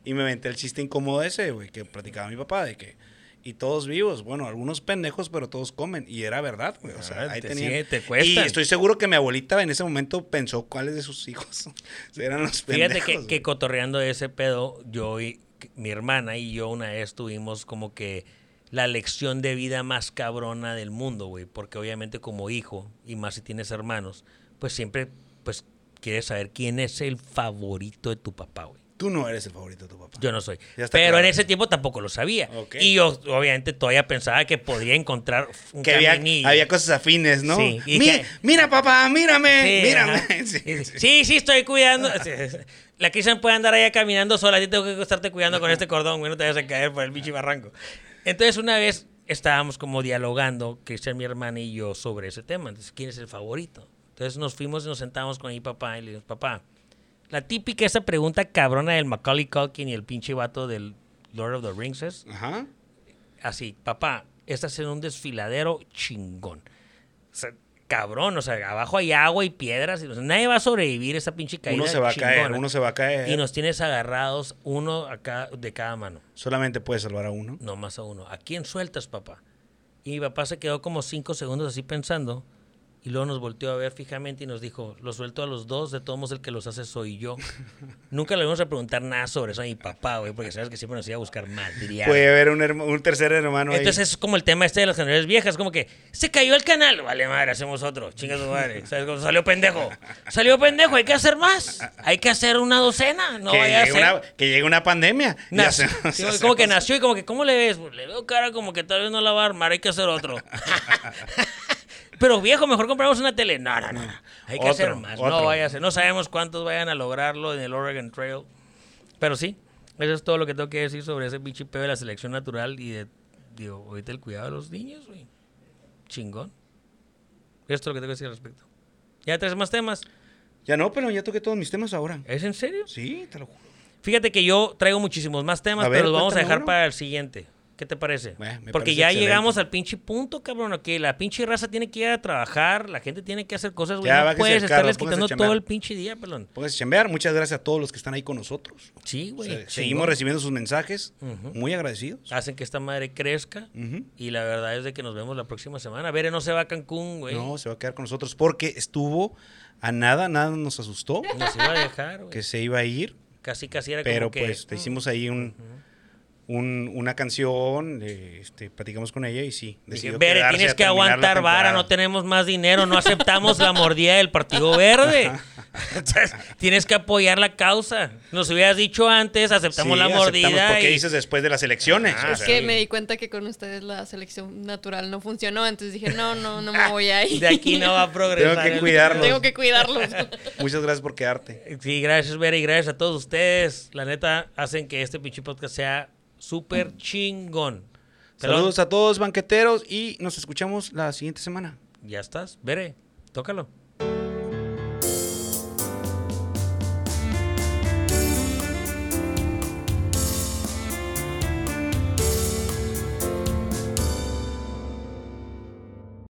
y me aventé el chiste incómodo ese, güey, que platicaba mi papá, de que... Y todos vivos, bueno, algunos pendejos, pero todos comen. Y era verdad, güey. O sea, Ah, ahí te tenían. sigue, te. Y estoy seguro que mi abuelita en ese momento pensó cuáles de sus hijos eran los pendejos. Fíjate que, cotorreando ese pedo, yo y mi hermana y yo una vez tuvimos como que la lección de vida más cabrona del mundo, güey. Porque obviamente como hijo, y más si tienes hermanos, pues siempre pues quieres saber quién es el favorito de tu papá, güey. Tú no eres el favorito de tu papá. Yo no soy. Pero claro. en ese tiempo tampoco lo sabía. Y yo obviamente todavía pensaba que podría encontrar un que había, había cosas afines, ¿no? Sí, Mi- que- Mira, papá, mírame, Sí, mírame. Sí, Sí, estoy cuidando. La Cristian puede andar allá caminando sola. A ti tengo que estarte cuidando con este cordón, güey. No te vayas a caer por el bicho barranco. Entonces, una vez estábamos como dialogando, Cristian, mi hermana y yo, sobre ese tema. Entonces, ¿quién es el favorito? Entonces, nos fuimos y nos sentamos con mi papá y le dijimos, papá, la típica esa pregunta cabrona del Macaulay Culkin y el pinche vato del Lord of the Rings es Ajá. así, papá, estás en un desfiladero chingón. O sea, cabrón, o sea, abajo hay agua y piedras. Y, o sea, nadie va a sobrevivir esa pinche caída. Uno se va a caer, uno se va a caer. Y nos tienes agarrados uno acá de cada mano, Solamente puedes salvar a uno. no más a uno. ¿A quién sueltas, papá? Y mi papá se quedó como cinco segundos así pensando. Y luego nos volteó a ver fijamente y nos dijo, los suelto a los dos, de todos modos el que los hace soy yo. Nunca le vamos a preguntar nada sobre eso a mi papá, güey, porque sabes que siempre nos iba a buscar material. Puede haber un, herma- un tercer hermano ahí. Entonces es como el tema este de las generaciones viejas, como que se cayó el canal, vale madre, hacemos otro, chinga tu madre, ¿sabes cómo salió pendejo? Salió pendejo, hay que hacer más, hay que hacer una docena, no que, vaya a llegue ser. una, que llegue una pandemia. y Nació- hacemos- sí, como que nació y como que, ¿cómo le ves? Le veo cara como que tal vez no la va a armar, hay que hacer otro. Pero viejo, mejor compramos una tele. No, no, no. no. Hay que Otro, hacer más. No vaya a ser. No sabemos cuántos vayan a lograrlo en el Oregon Trail. Pero sí, eso es todo lo que tengo que decir sobre ese pinche de la selección natural y de, digo, ahorita el cuidado de los niños, güey. Chingón. Esto es lo que tengo que decir al respecto. ¿Ya traes más temas? Ya no, pero ya toqué todos mis temas ahora. ¿Es en serio? Sí, te lo juro. Fíjate que yo traigo muchísimos más temas, ver, pero los vamos a dejar uno. para el siguiente. ¿Qué te parece? Me Porque ya excelente. llegamos al pinche punto, cabrón, que la pinche raza tiene que ir a trabajar, la gente tiene que hacer cosas, güey. Ya, No puedes estarles quitando todo el pinche día. Póngase a chambear. Muchas gracias a todos los que están ahí con nosotros. Sí, güey. Seguimos recibiendo sus mensajes. Muy agradecidos. Hacen que esta madre crezca. Y la verdad es de que nos vemos la próxima semana. Bere no se va a Cancún, güey. No, se va a quedar con nosotros porque estuvo a nada, nada nos asustó Nos iba a dejar, güey. que se iba a ir. Casi, casi era Pero como que... pues te hicimos ahí un, un- una canción, eh, este, platicamos con ella y sí. Dije, Bere, tienes que aguantar vara, temporada". no tenemos más dinero, no aceptamos la mordida del Partido Verde. Entonces, tienes que apoyar la causa. Nos hubieras dicho antes, aceptamos Sí, la aceptamos mordida. porque y- dices después de las elecciones. Ah, o Es sea, que me di cuenta que con ustedes la selección natural no funcionó, entonces dije, no, no, no me voy a ir. De aquí no va a progresar. Tengo que cuidarlos. Tengo que cuidarlos. Muchas gracias por quedarte. Sí, gracias, Vera, y gracias a todos ustedes. La neta, hacen que este pinche podcast sea súper chingón. Saludos a todos banqueteros y nos escuchamos la siguiente semana. Ya estás, Bere, tócalo.